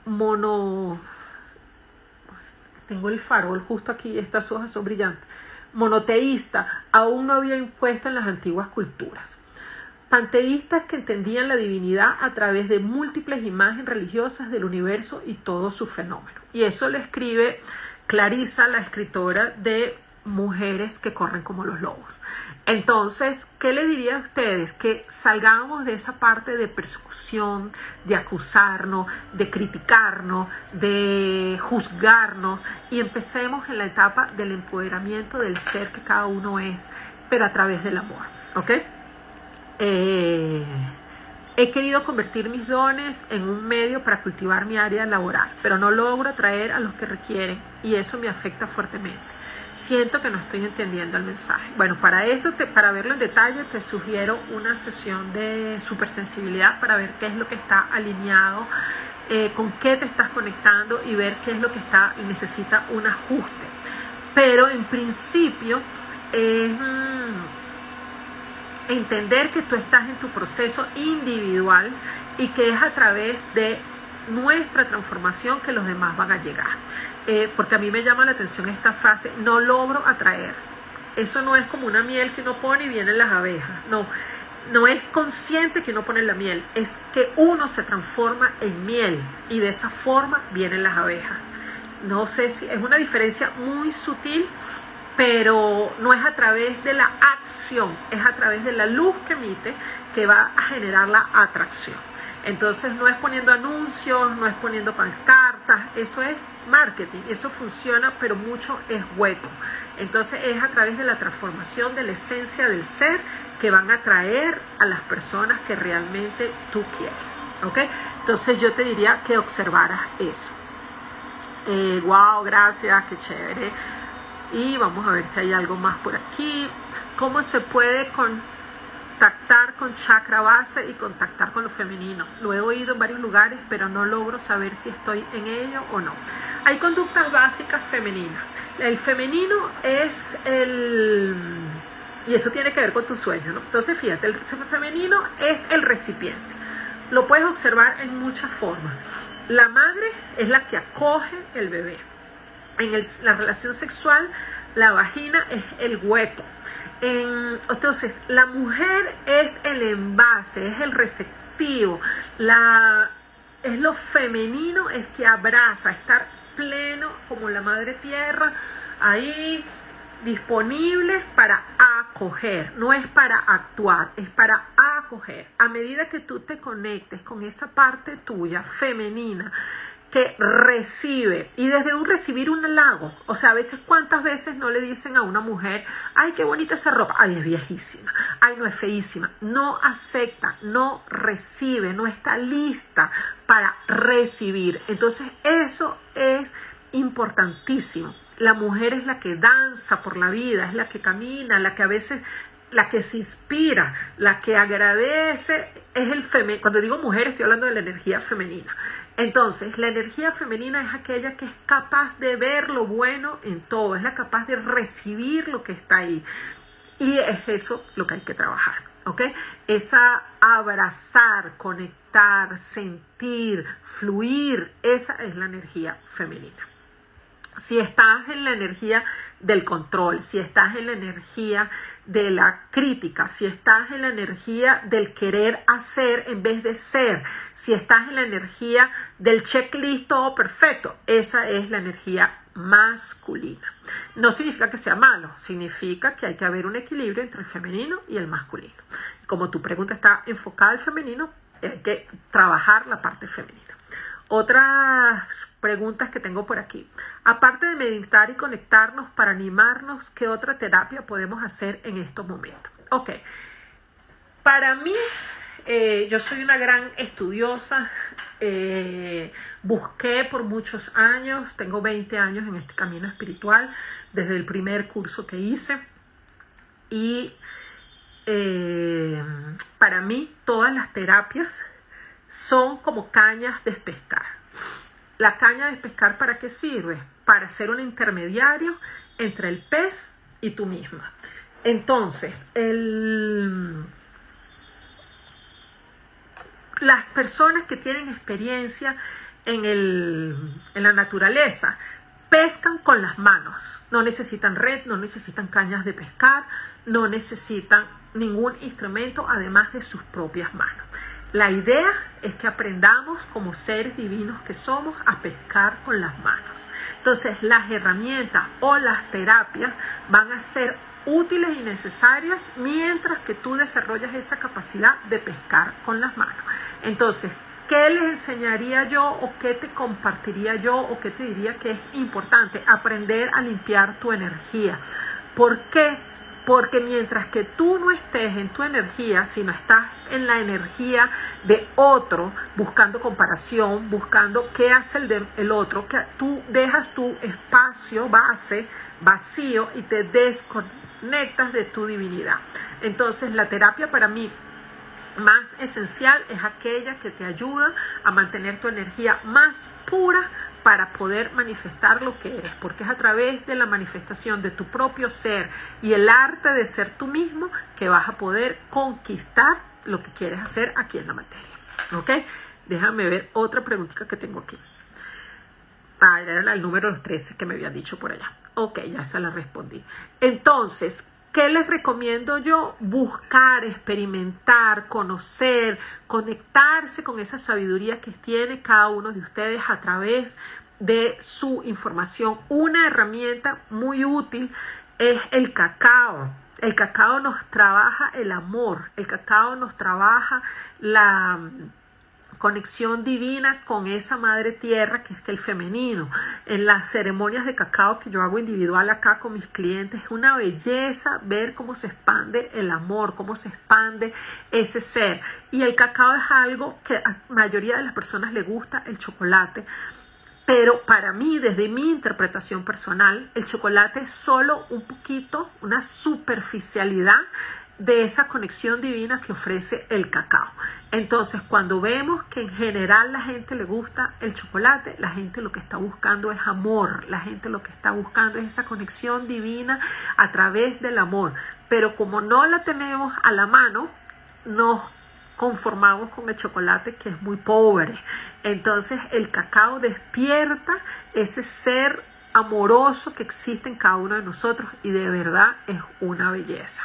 mono... Tengo el farol justo aquí, estas hojas son brillantes. Monoteísta aún no había impuesto en las antiguas culturas panteístas que entendían la divinidad a través de múltiples imágenes religiosas del universo y todos sus fenómenos. Y eso le escribe Clarisa, la escritora de Mujeres que corren como los lobos. Entonces, ¿qué le diría a ustedes? Que salgamos de esa parte de persecución, de acusarnos, de criticarnos, de juzgarnos y empecemos en la etapa del empoderamiento del ser que cada uno es, pero a través del amor. ¿Ok? Eh, he querido convertir mis dones en un medio para cultivar mi área laboral, pero no logro atraer a los que requieren y eso me afecta fuertemente. Siento que no estoy entendiendo el mensaje. Bueno, para esto, para verlo en detalle, te sugiero una sesión de supersensibilidad para ver qué es lo que está alineado, eh, con qué te estás conectando y ver qué es lo que está necesita un ajuste. Pero en principio es entender que tú estás en tu proceso individual y que es a través de nuestra transformación que los demás van a llegar. Eh, porque a mí me llama la atención esta frase, no logro atraer. Eso no es como una miel que uno pone y vienen las abejas. No, no es consciente que uno pone la miel, es que uno se transforma en miel y de esa forma vienen las abejas. No sé si es una diferencia muy sutil, pero no es a través de la acción, es a través de la luz que emite que va a generar la atracción. Entonces no es poniendo anuncios, no es poniendo pancartas, eso es marketing. Eso funciona, pero mucho es hueco. Entonces es a través de la transformación de la esencia del ser que van a atraer a las personas que realmente tú quieres. ¿Ok? Entonces yo te diría que observaras eso. Eh, wow, gracias, qué chévere. Y vamos a ver si hay algo más por aquí. ¿Cómo se puede contactar con chakra base y contactar con lo femenino? Lo he oído en varios lugares, pero no logro saber si estoy en ello o no. Hay conductas básicas femeninas. El femenino es el... Y eso tiene que ver con tu sueño, ¿no? Entonces, fíjate, el femenino es el recipiente. Lo puedes observar en muchas formas. La madre es la que acoge el bebé. En la relación sexual, la vagina es el hueco. entonces, la mujer es el envase, es el receptivo. La, es lo femenino, es que abraza, estar pleno como la madre tierra, ahí disponible para acoger, no es para actuar, es para acoger. A medida que tú te conectes con esa parte tuya femenina que recibe. Y desde un recibir un halago, o sea, a veces cuántas veces no le dicen a una mujer, ay, qué bonita esa ropa, ay, es viejísima, ay, no es feísima, no acepta, no recibe, no está lista para recibir. Entonces, eso es importantísimo. La mujer es la que danza por la vida, es la que camina, la que a veces, la que se inspira, la que agradece, es el femenino. Cuando digo mujer estoy hablando de la energía femenina. Entonces, la energía femenina es aquella que es capaz de ver lo bueno en todo, es la capaz de recibir lo que está ahí. Y es eso lo que hay que trabajar, ¿ok? Esa abrazar, conectar, sentir, fluir, esa es la energía femenina si estás en la energía del control, si estás en la energía de la crítica, si estás en la energía del querer hacer en vez de ser, si estás en la energía del checklist todo perfecto, esa es la energía masculina. No significa que sea malo, significa que hay que haber un equilibrio entre el femenino y el masculino. Como tu pregunta está enfocada al femenino, hay que trabajar la parte femenina. Otras preguntas que tengo por aquí. Aparte de meditar y conectarnos para animarnos, ¿qué otra terapia podemos hacer en estos momentos? Ok, para mí, eh, yo soy una gran estudiosa, eh, busqué por muchos años, tengo 20 años en este camino espiritual, desde el primer curso que hice, y eh, para mí todas las terapias son como cañas de pescar la caña de pescar para qué sirve? Para ser un intermediario entre el pez y tú misma. Entonces, las personas que tienen experiencia en, en la naturaleza pescan con las manos. No necesitan red, no necesitan cañas de pescar, no necesitan ningún instrumento además de sus propias manos. La idea es que aprendamos como seres divinos que somos a pescar con las manos. Entonces las herramientas o las terapias van a ser útiles y necesarias mientras que tú desarrollas esa capacidad de pescar con las manos. Entonces, ¿qué les enseñaría yo o qué te compartiría yo o qué te diría que es importante? Aprender a limpiar tu energía. ¿Por qué? Porque mientras que tú no estés en tu energía, sino estás en la energía de otro, buscando comparación, buscando qué hace el, de, el otro, que tú dejas tu espacio base vacío y te desconectas de tu divinidad. Entonces la terapia para mí más esencial es aquella que te ayuda a mantener tu energía más pura para poder manifestar lo que eres, porque es a través de la manifestación de tu propio ser y el arte de ser tú mismo que vas a poder conquistar lo que quieres hacer aquí en la materia. ¿Ok? Déjame ver otra preguntita que tengo aquí. Ah, era el número 13 que me habían dicho por allá. Ok, ya se la respondí. Entonces, ¿Qué les recomiendo yo? Buscar, experimentar, conocer, conectarse con esa sabiduría que tiene cada uno de ustedes a través de su información. Una herramienta muy útil es el cacao. El cacao nos trabaja el amor, el cacao nos trabaja la conexión divina con esa madre tierra que es el femenino. En las ceremonias de cacao que yo hago individual acá con mis clientes, es una belleza ver cómo se expande el amor, cómo se expande ese ser. Y el cacao es algo que a la mayoría de las personas le gusta, el chocolate. Pero para mí, desde mi interpretación personal, el chocolate es solo un poquito, una superficialidad de esa conexión divina que ofrece el cacao. Entonces, cuando vemos que en general la gente le gusta el chocolate, la gente lo que está buscando es amor, la gente lo que está buscando es esa conexión divina a través del amor. Pero como no la tenemos a la mano, nos conformamos con el chocolate que es muy pobre. Entonces, el cacao despierta ese ser amoroso que existe en cada uno de nosotros y de verdad es una belleza.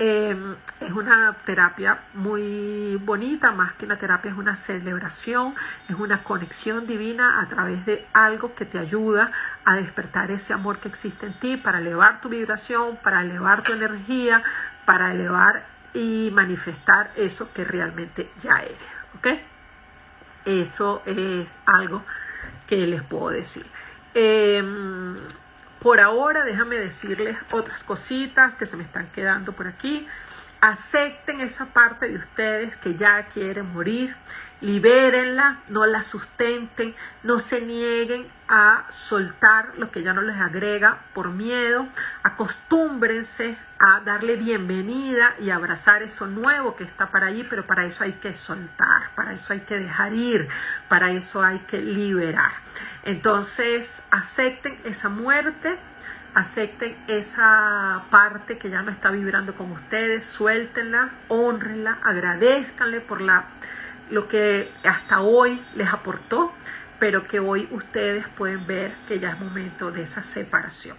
Em, es una terapia muy bonita, más que una terapia es una celebración, es una conexión divina a través de algo que te ayuda a despertar ese amor que existe en ti para elevar tu vibración, para elevar tu energía, para elevar y manifestar eso que realmente ya eres. ¿Ok? Eso es algo que les puedo decir. Em, por ahora, déjame decirles otras cositas que se me están quedando por aquí. Acepten esa parte de ustedes que ya quieren morir, libérenla, no la sustenten, no se nieguen a soltar lo que ya no les agrega por miedo, acostúmbrense a darle bienvenida y abrazar eso nuevo que está para allí, pero para eso hay que soltar, para eso hay que dejar ir, para eso hay que liberar. Entonces, acepten esa muerte, acepten esa parte que ya no está vibrando con ustedes, suéltenla, honrenla, agradezcanle por la, lo que hasta hoy les aportó, pero que hoy ustedes pueden ver que ya es momento de esa separación.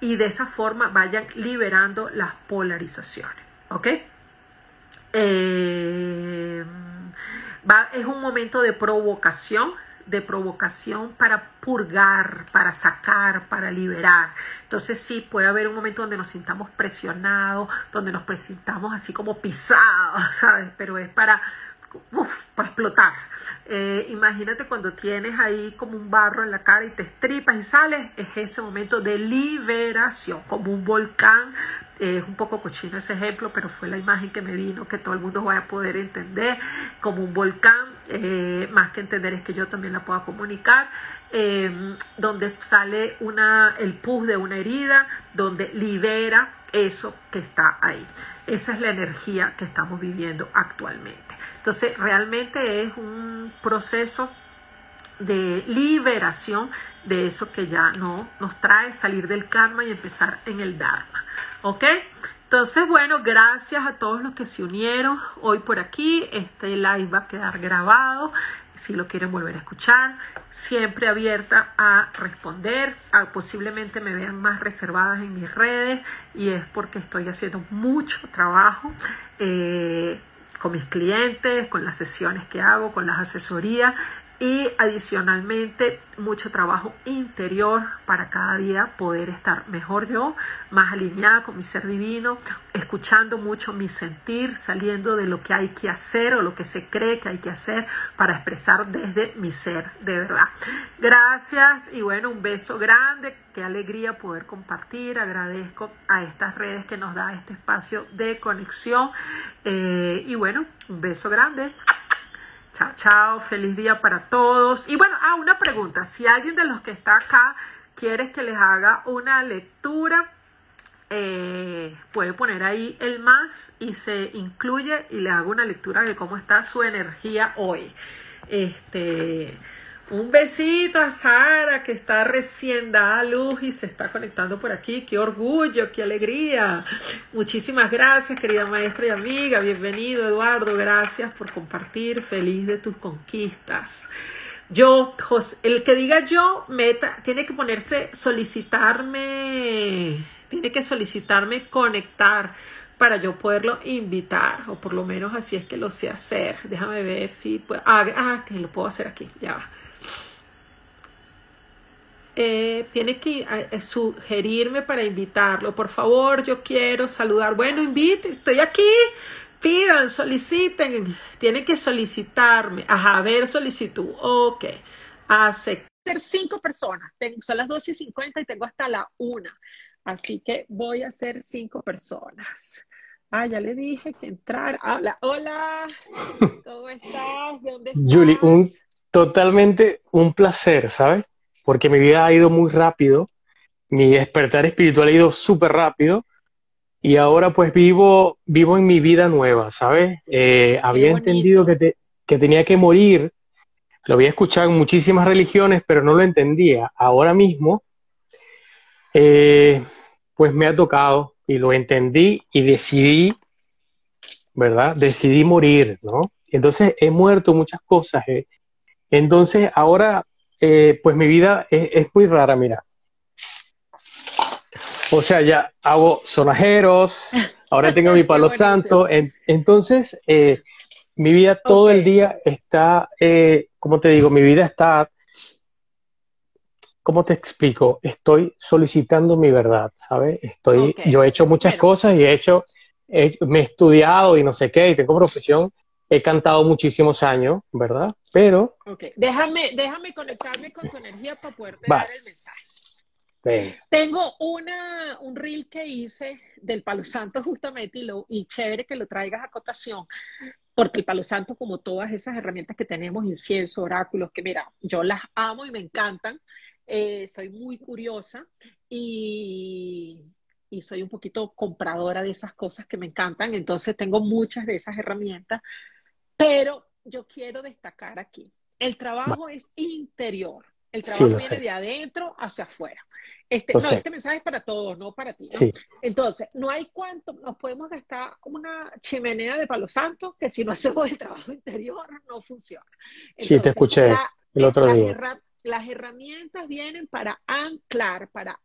Y de esa forma vayan liberando las polarizaciones. ¿Ok? Eh, es un momento de provocación de provocación para purgar, para sacar, para liberar. Entonces sí, puede haber un momento donde nos sintamos presionados, donde nos presentamos así como pisados, ¿sabes? Pero es para, para explotar. Eh, imagínate cuando tienes ahí como un barro en la cara y te estripas y sales, es ese momento de liberación, como un volcán. es un poco cochino ese ejemplo, pero fue la imagen que me vino, que todo el mundo vaya a poder entender, como un volcán eh, más que entender es que yo también la pueda comunicar, eh, donde sale una, el pus de una herida, donde libera eso que está ahí. Esa es la energía que estamos viviendo actualmente. Entonces, realmente es un proceso de liberación de eso que ya no nos trae salir del karma y empezar en el dharma. ¿Ok? Entonces, bueno, gracias a todos los que se unieron hoy por aquí. Este live va a quedar grabado. Si lo quieren volver a escuchar, siempre abierta a responder. posiblemente me vean más reservadas en mis redes y es porque estoy haciendo mucho trabajo eh, con mis clientes, con las sesiones que hago, con las asesorías y adicionalmente mucho trabajo interior para cada día poder estar mejor yo, más alineada con mi ser divino, escuchando mucho mi sentir, saliendo de lo que hay que hacer o lo que se cree que hay que hacer para expresar desde mi ser de verdad. Gracias y bueno, un beso grande, qué alegría poder compartir, agradezco a estas redes que nos da este espacio de conexión eh, y bueno, un beso grande. Chao, chao, feliz día para todos. Y bueno, ah, una pregunta. Si alguien de los que está acá quiere que les haga una lectura, eh, puede poner ahí el más y se incluye y le hago una lectura de cómo está su energía hoy. Este, un besito a Sara que está recién dada luz y se está conectando por aquí. Qué orgullo, qué alegría. Muchísimas gracias, querida maestra y amiga. Bienvenido, Eduardo. Gracias por compartir. Feliz de tus conquistas. Yo, el que diga yo, meta, tiene que ponerse, solicitarme, tiene que solicitarme conectar para yo poderlo invitar, o por lo menos así es que lo sé hacer. Déjame ver si puedo. Ah, ah que lo puedo hacer aquí, ya va. Eh, tiene que eh, sugerirme para invitarlo. Por favor, yo quiero saludar. Bueno, invite, estoy aquí. Pidan, soliciten. Tienen que solicitarme. Ajá, a ver, solicitud. Ok. Aceptar cinco personas. Tengo, son las 12 y 50 y tengo hasta la una. Así que voy a hacer cinco personas. Ah, ya le dije que entrar. Hola, hola. ¿Cómo estás? ¿De dónde estás? Julie, un, totalmente un placer, ¿sabes? Porque mi vida ha ido muy rápido. Mi despertar espiritual ha ido súper rápido. Y ahora pues vivo, vivo en mi vida nueva, ¿sabes? Eh, había entendido que, que tenía que morir. Lo había escuchado en muchísimas religiones, pero no lo entendía. Ahora mismo, eh, pues me ha tocado y lo entendí y decidí, ¿verdad? Decidí morir, ¿no? Entonces he muerto muchas cosas. Eh. Entonces ahora, pues mi vida es, es muy rara, mira. O sea, ya hago sonajeros, ahora tengo mi palo santo. entonces, eh, mi vida todo el día está, eh, ¿cómo te digo? Mi vida está, ¿cómo te explico? Estoy solicitando mi verdad, ¿sabes? Estoy, yo he hecho muchas cosas y he hecho, me he estudiado y no sé qué, y tengo profesión. He cantado muchísimos años, ¿verdad? Pero... Ok, déjame, déjame conectarme con tu energía para poder dar el mensaje. Tengo una, un reel que hice del Palo Santo justamente y, lo, y chévere que lo traigas a cotación, porque el Palo Santo, como todas esas herramientas que tenemos, incienso, oráculos, que mira, yo las amo y me encantan, eh, soy muy curiosa y, y soy un poquito compradora de esas cosas que me encantan, entonces tengo muchas de esas herramientas, pero yo quiero destacar aquí, el trabajo es interior. El trabajo viene de adentro hacia afuera. Este, no, este mensaje es para todos, no para ti. Entonces, no hay cuánto, nos podemos gastar una chimenea de palo santo que si no hacemos el trabajo interior no funciona. sí, te escuché el otro día. las herramientas vienen para anclar, para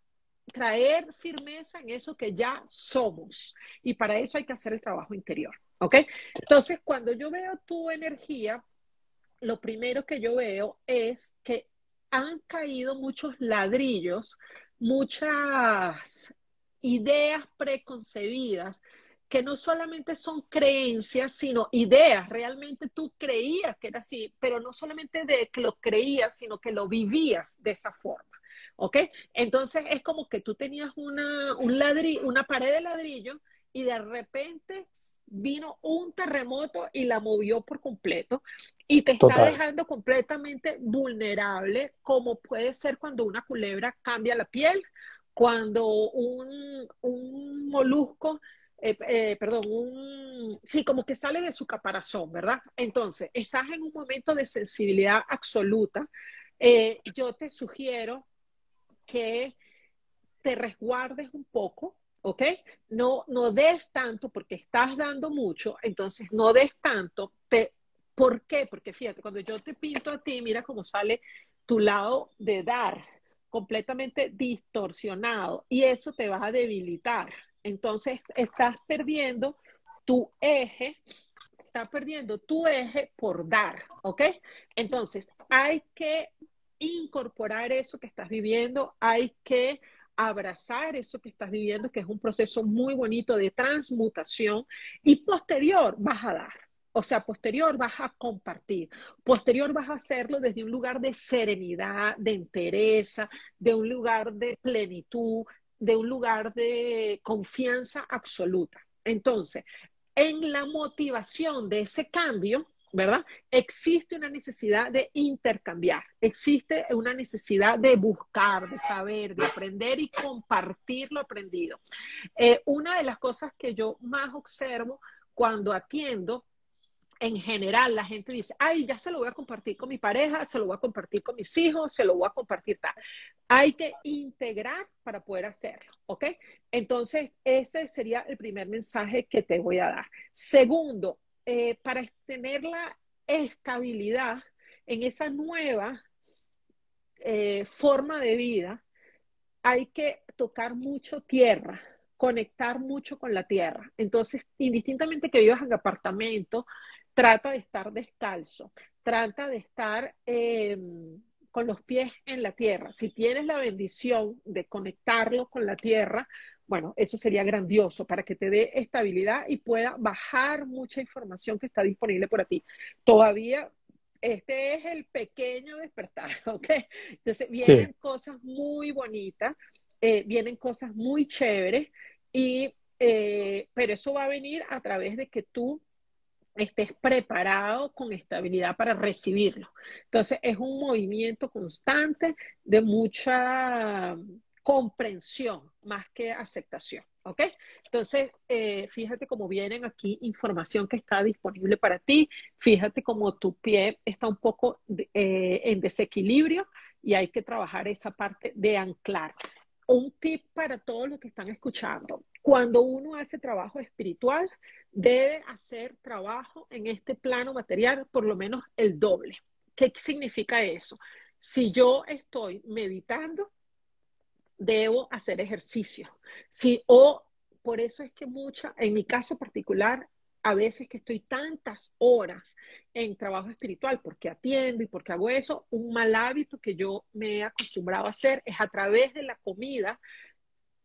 traer firmeza en eso que ya somos. Y para eso hay que hacer el trabajo interior. ¿Ok? Entonces, cuando yo veo tu energía, lo primero que yo veo es que han caído muchos ladrillos muchas ideas preconcebidas que no solamente son creencias, sino ideas. Realmente tú creías que era así, pero no solamente de que lo creías, sino que lo vivías de esa forma. ¿Ok? Entonces es como que tú tenías una, un ladrillo, una pared de ladrillo y de repente vino un terremoto y la movió por completo y te está dejando completamente vulnerable, como puede ser cuando una culebra cambia la piel, cuando un, un molusco, eh, eh, perdón, un, sí, como que sale de su caparazón, ¿verdad? Entonces, estás en un momento de sensibilidad absoluta. Eh, yo te sugiero que te resguardes un poco, ¿ok? No, no des tanto porque estás dando mucho, entonces no des tanto. Te, ¿Por qué? Porque fíjate, cuando yo te pinto a ti, mira cómo sale tu lado de dar, completamente distorsionado, y eso te va a debilitar. Entonces, estás perdiendo tu eje, estás perdiendo tu eje por dar, ¿ok? Entonces, hay que incorporar eso que estás viviendo, hay que abrazar eso que estás viviendo, que es un proceso muy bonito de transmutación y posterior vas a dar. O sea, posterior vas a compartir, posterior vas a hacerlo desde un lugar de serenidad, de entereza, de un lugar de plenitud, de un lugar de confianza absoluta. Entonces, en la motivación de ese cambio, ¿verdad? Existe una necesidad de intercambiar, existe una necesidad de buscar, de saber, de aprender y compartir lo aprendido. Eh, una de las cosas que yo más observo cuando atiendo en general la gente dice, ay, ya se lo voy a compartir con mi pareja, se lo voy a compartir con mis hijos, se lo voy a compartir tal. Hay que integrar para poder hacerlo, ¿ok? Entonces, ese sería el primer mensaje que te voy a dar. Segundo, eh, para tener la estabilidad en esa nueva eh, forma de vida, hay que tocar mucho tierra, conectar mucho con la tierra. Entonces, indistintamente que vivas en apartamento, trata de estar descalzo, trata de estar em, con los pies en la tierra. Si tienes la bendición de conectarlo con la tierra, bueno, eso sería grandioso para que te dé estabilidad y pueda bajar mucha información que está disponible para ti. Todavía este es el pequeño despertar, ¿ok? Entonces vienen cosas muy bonitas, eh, vienen cosas muy chéveres, y, eh, pero eso va a venir a través de que tú estés preparado con estabilidad para recibirlo. Entonces es un movimiento constante de mucha comprensión más que aceptación. ¿Ok? Entonces, eh, fíjate cómo vienen aquí información que está disponible para ti. Fíjate cómo tu pie está un poco eh, en desequilibrio y hay que trabajar esa parte de anclar. Un tip para todos los que están escuchando. Cuando uno hace trabajo espiritual, debe hacer trabajo en este plano material por lo menos el doble. ¿Qué significa eso? Si yo estoy meditando, debo hacer ejercicio. Sí, o por eso es que mucha, en mi caso particular, a veces que estoy tantas horas en trabajo espiritual porque atiendo y porque hago eso, un mal hábito que yo me he acostumbrado a hacer es a través de la comida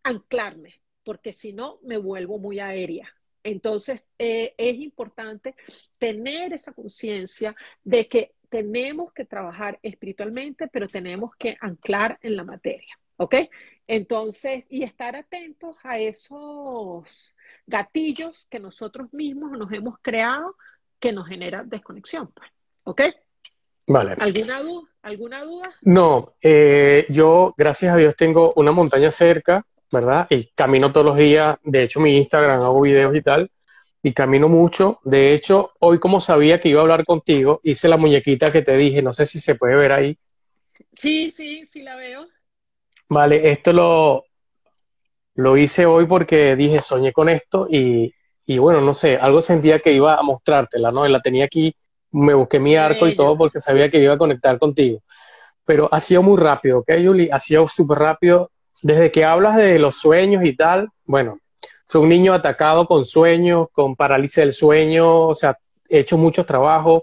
anclarme, porque si no me vuelvo muy aérea. Entonces, eh, es importante tener esa conciencia de que tenemos que trabajar espiritualmente, pero tenemos que anclar en la materia. ¿Ok? Entonces, y estar atentos a esos gatillos que nosotros mismos nos hemos creado que nos generan desconexión. Pues. ¿Ok? Vale. ¿Alguna duda? ¿Alguna duda? No, eh, yo, gracias a Dios, tengo una montaña cerca, ¿verdad? Y camino todos los días. De hecho, mi Instagram hago videos y tal. Y camino mucho. De hecho, hoy, como sabía que iba a hablar contigo, hice la muñequita que te dije. No sé si se puede ver ahí. Sí, sí, sí la veo. Vale, esto lo, lo hice hoy porque dije, soñé con esto y, y bueno, no sé, algo sentía que iba a mostrártela, ¿no? La tenía aquí, me busqué mi arco y todo porque sabía que iba a conectar contigo. Pero ha sido muy rápido, ¿ok, Julie? Ha sido súper rápido. Desde que hablas de los sueños y tal, bueno, fue un niño atacado con sueños, con parálisis del sueño, o sea, he hecho muchos trabajos.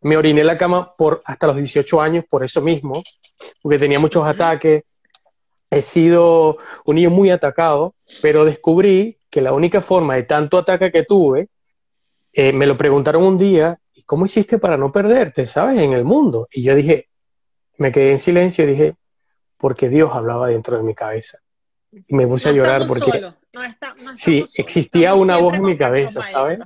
Me oriné en la cama por hasta los 18 años por eso mismo, porque tenía muchos ataques he sido un niño muy atacado, pero descubrí que la única forma de tanto ataque que tuve, eh, me lo preguntaron un día, ¿cómo hiciste para no perderte, sabes, en el mundo? Y yo dije, me quedé en silencio y dije, porque Dios hablaba dentro de mi cabeza. Y me puse a llorar porque... sí, existía una voz en mi cabeza, ¿sabes?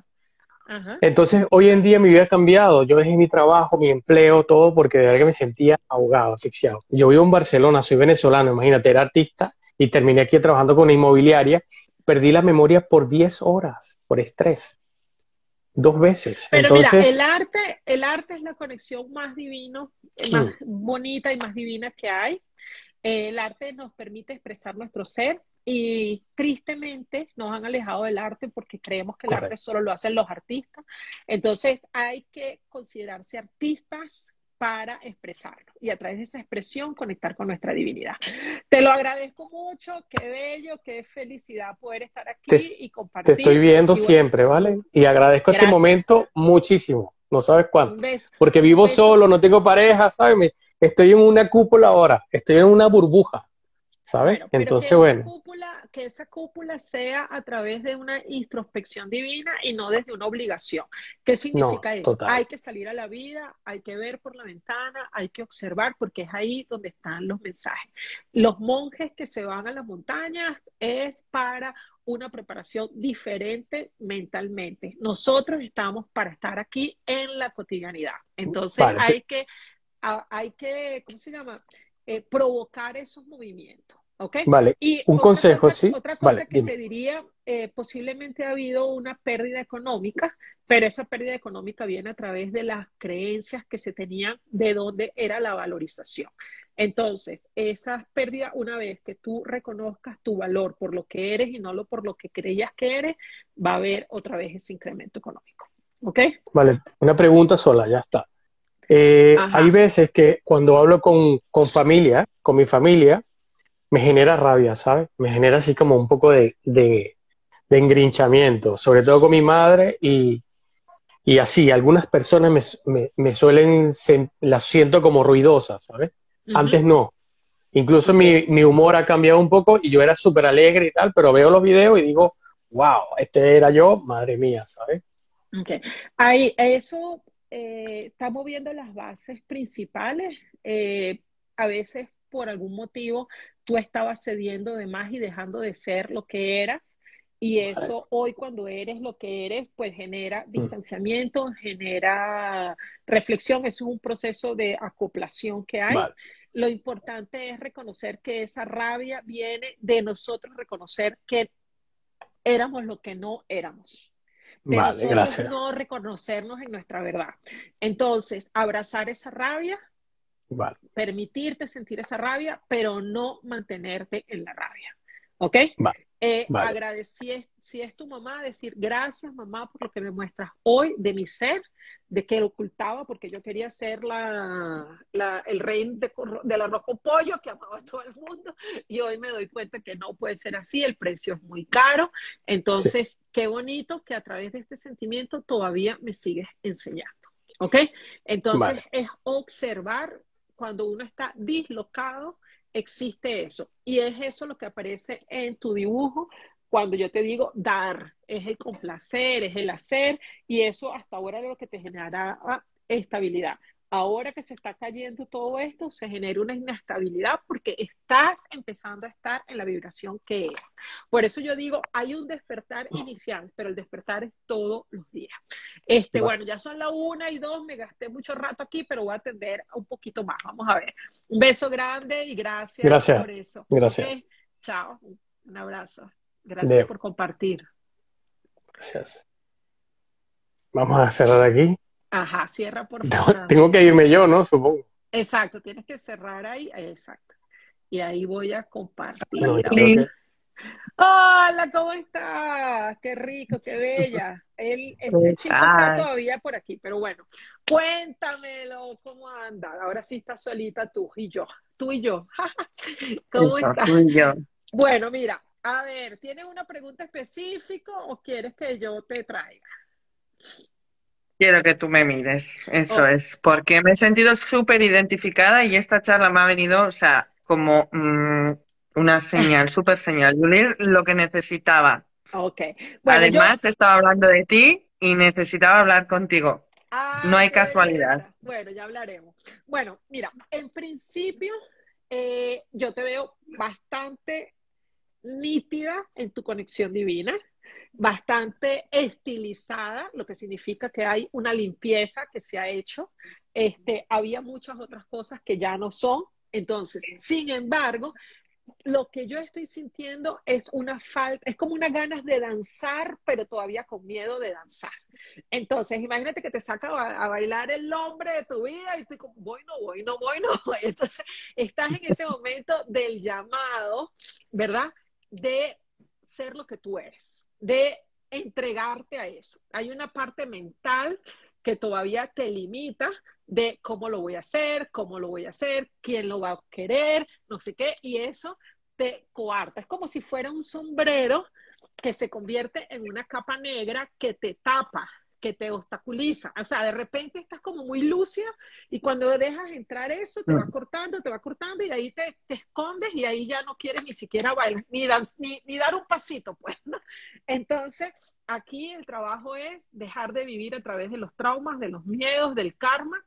Entonces, hoy en día mi vida ha cambiado. Yo dejé mi trabajo, mi empleo, todo, porque de verdad que me sentía ahogado, asfixiado. Yo vivo en Barcelona, soy venezolano, imagínate, era artista y terminé aquí trabajando con una inmobiliaria. Perdí la memoria por 10 horas, por estrés. Dos veces. Pero mira, el arte, el arte es la conexión más divino, más mm. bonita y más divina que hay. El arte nos permite expresar nuestro ser, y tristemente nos han alejado del arte porque creemos que el arte solo lo hacen los artistas. Entonces hay que considerarse artistas para expresarlo y a través de esa expresión conectar con nuestra divinidad. Te lo agradezco mucho, qué bello, qué felicidad poder estar aquí y compartir. Te estoy viendo siempre, ¿vale? Y agradezco este momento muchísimo, no sabes cuánto. Porque vivo solo, no tengo pareja, ¿sabes? Estoy en una cúpula ahora, estoy en una burbuja. ¿Sabes? Entonces, bueno. que esa cúpula sea a través de una introspección divina y no desde una obligación. ¿Qué significa eso? Hay que salir a la vida, hay que ver por la ventana, hay que observar, porque es ahí donde están los mensajes. Los monjes que se van a las montañas es para una preparación diferente mentalmente. Nosotros estamos para estar aquí en la cotidianidad. Entonces hay que, hay que, ¿cómo se llama? Eh, provocar esos movimientos. ¿Ok? Vale. Y un consejo, sí. Otra cosa que te diría, eh, posiblemente ha habido una pérdida económica, pero esa pérdida económica viene a través de las creencias que se tenían de dónde era la valorización. Entonces, esa pérdida, una vez que tú reconozcas tu valor por lo que eres y no lo por lo que creías que eres, va a haber otra vez ese incremento económico. ¿Ok? Vale, una pregunta sola, ya está. Eh, hay veces que cuando hablo con, con, familia, con mi familia, me genera rabia, ¿sabes? Me genera así como un poco de, de, engrinchamiento, sobre todo con mi madre y, y así, algunas personas me, me, suelen, las siento como ruidosas, ¿sabes? Antes no. Incluso mi, mi humor ha cambiado un poco y yo era súper alegre y tal, pero veo los videos y digo, wow, este era yo, madre mía, ¿sabes? Ok. Ahí, eso eh, está moviendo las bases principales. Eh, a veces, por algún motivo, tú estabas cediendo de más y dejando de ser lo que eras. Y eso hoy cuando eres lo que eres, pues genera mm. distanciamiento, genera reflexión. Eso es un proceso de acoplación que hay. Lo importante es reconocer que esa rabia viene de nosotros reconocer que éramos lo que no éramos. De nosotros no reconocernos en nuestra verdad. Entonces, abrazar esa rabia, permitirte sentir esa rabia, pero no mantenerte en la rabia. ¿Ok? Eh, agradecí, si es tu mamá, decir gracias mamá por lo que me muestras hoy de mi ser, de que lo ocultaba porque yo quería ser la, el rey de, del arroz con pollo que amaba a todo el mundo y hoy me doy cuenta que no puede ser así, el precio es muy caro. Entonces, qué bonito que a través de este sentimiento todavía me sigues enseñando. ¿Ok? Entonces es observar cuando uno está dislocado existe eso. Y es eso lo que aparece en tu dibujo cuando yo te digo dar, es el complacer, es el hacer, y eso hasta ahora es lo que te generará estabilidad. Ahora que se está cayendo todo esto, se genera una inestabilidad porque estás empezando a estar en la vibración que es. Por eso yo digo, hay un despertar inicial, pero el despertar es todos los días. Este, bueno, ya son las una y dos, me gasté mucho rato aquí, pero voy a atender un poquito más. Vamos a ver. Un beso grande y gracias, gracias. por eso. Gracias. Chao. Un abrazo. Gracias por compartir. Gracias. Vamos a cerrar aquí. Ajá, cierra por favor. tengo que irme yo, ¿no? Supongo. Exacto, tienes que cerrar ahí. Exacto. Y ahí voy a compartir. Hola, ¿cómo estás? Qué rico, qué bella. Él, este chico está todavía por aquí, pero bueno, cuéntamelo, ¿cómo anda? Ahora sí está solita tú y yo, tú y yo. ¿Cómo estás? Bueno, mira, a ver, ¿tienes una pregunta específica o quieres que yo te traiga? Quiero que tú me mires, eso es, porque me he sentido súper identificada y esta charla me ha venido, o sea, como mm, una señal, súper señal. lo que necesitaba. Ok. Además, estaba hablando de ti y necesitaba hablar contigo. Ah, no hay casualidad. Bueno, ya hablaremos. Bueno, mira, en principio, eh, yo te veo bastante nítida en tu conexión divina bastante estilizada, lo que significa que hay una limpieza que se ha hecho. Este, había muchas otras cosas que ya no son. Entonces, sin embargo, lo que yo estoy sintiendo es una falta, es como unas ganas de danzar, pero todavía con miedo de danzar. Entonces, imagínate que te saca a, bailar el hombre de tu vida y tú como, voy, no voy, no voy, no. Entonces, estás en ese momento del llamado, ¿verdad? De ser lo que tú eres de entregarte a eso. Hay una parte mental que todavía te limita de cómo lo voy a hacer, cómo lo voy a hacer, quién lo va a querer, no sé qué, y eso te coarta. Es como si fuera un sombrero que se convierte en una capa negra que te tapa que te obstaculiza. O sea, de repente estás como muy lúcida y cuando dejas entrar eso, te va cortando, te va cortando y ahí te, escondes y ahí ya no quieres ni siquiera bailar, ni, ni, dar un pasito, pues. Entonces, aquí el trabajo es dejar de vivir a través de los traumas, de los miedos, del karma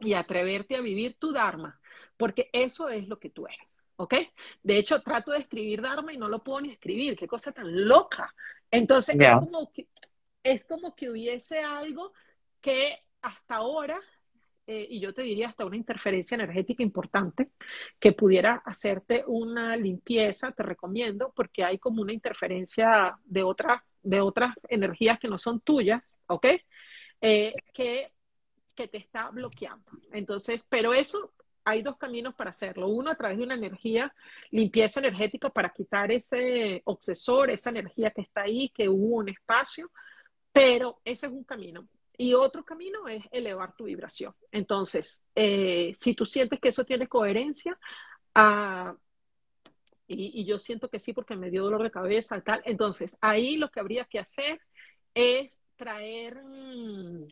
y atreverte a vivir tu Dharma, porque eso es lo que tú eres. ¿ok? De hecho, trato de escribir Dharma y no lo puedo ni escribir, qué cosa tan loca. Entonces, es como que es como que hubiese algo que hasta ahora, eh, y yo te diría hasta una interferencia energética importante, que pudiera hacerte una limpieza, te recomiendo, porque hay como una interferencia de, otra, de otras energías que no son tuyas, ¿ok? Eh, que, que te está bloqueando. Entonces, pero eso hay dos caminos para hacerlo. Uno a través de una energía, limpieza energética para quitar ese obsesor, esa energía que está ahí, que hubo un espacio. Pero ese es un camino. Y otro camino es elevar tu vibración. Entonces, eh, si tú sientes que eso tiene coherencia, ah, y, yo siento que sí porque me dio dolor de cabeza tal, entonces ahí lo que habría que hacer es traer, mm,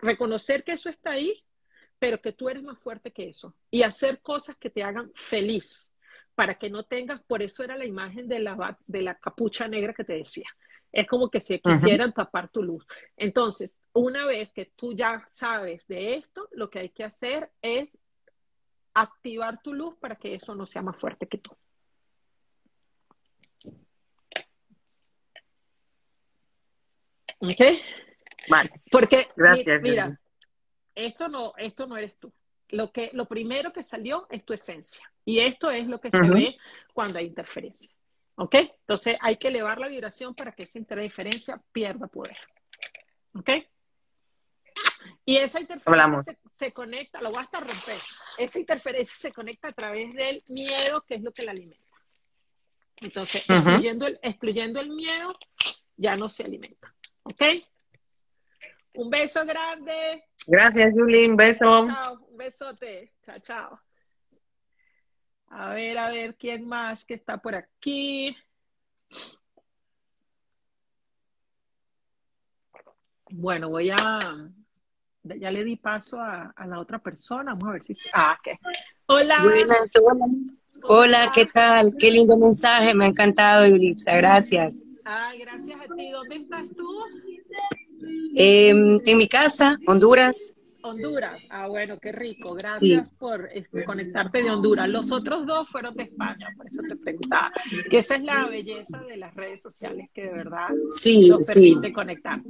reconocer que eso está ahí, pero que tú eres más fuerte que eso. Y hacer cosas que te hagan feliz, para que no tengas, por eso era la imagen de la, de la capucha negra que te decía. Es como que si quisieran tapar tu luz. Entonces, una vez que tú ya sabes de esto, lo que hay que hacer es activar tu luz para que eso no sea más fuerte que tú. ¿Ok? Vale. Porque, Gracias, mira, esto no, esto no eres tú. Lo, que, lo primero que salió es tu esencia. Y esto es lo que se ve cuando hay interferencia. ¿Ok? Entonces hay que elevar la vibración para que esa interferencia pierda poder. ¿Ok? Y esa interferencia se, se conecta, lo voy hasta romper. Esa interferencia se conecta a través del miedo, que es lo que la alimenta. Entonces, excluyendo, el, excluyendo el miedo, ya no se alimenta. ¿Ok? Un beso grande. Gracias, Juli. Un beso. Chao, un besote. Chao, chao. A ver, a ver, ¿quién más que está por aquí? Bueno, voy a... Ya le di paso a, a la otra persona. Vamos a ver si... Ah, ok. Hola. Buenas, hola. Hola, ¿qué tal? Qué lindo mensaje, me ha encantado, Yulitza, gracias. Ay, gracias a ti. ¿Dónde estás tú? Em, en mi casa, Honduras, Honduras. Ah, bueno, qué rico. Gracias por este, conectarte de Honduras. Los otros dos fueron de España, por eso te preguntaba. Que esa es la belleza de las redes sociales, que de verdad sí, nos sí. permite conectar.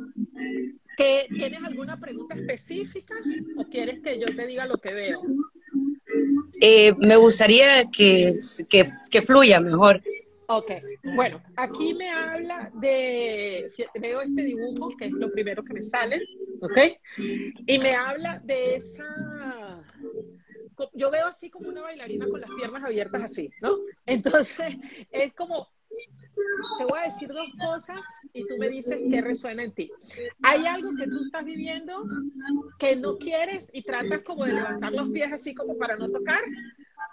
¿Que, ¿Tienes alguna pregunta específica o quieres que yo te diga lo que veo? Eh, me gustaría que, que, que fluya mejor. Ok, bueno, aquí me habla de, veo este dibujo, que es lo primero que me sale, ¿ok? Y me habla de esa, yo veo así como una bailarina con las piernas abiertas así, ¿no? Entonces, es como, te voy a decir dos cosas y tú me dices qué resuena en ti. Hay algo que tú estás viviendo que no quieres y tratas como de levantar los pies así como para no tocar.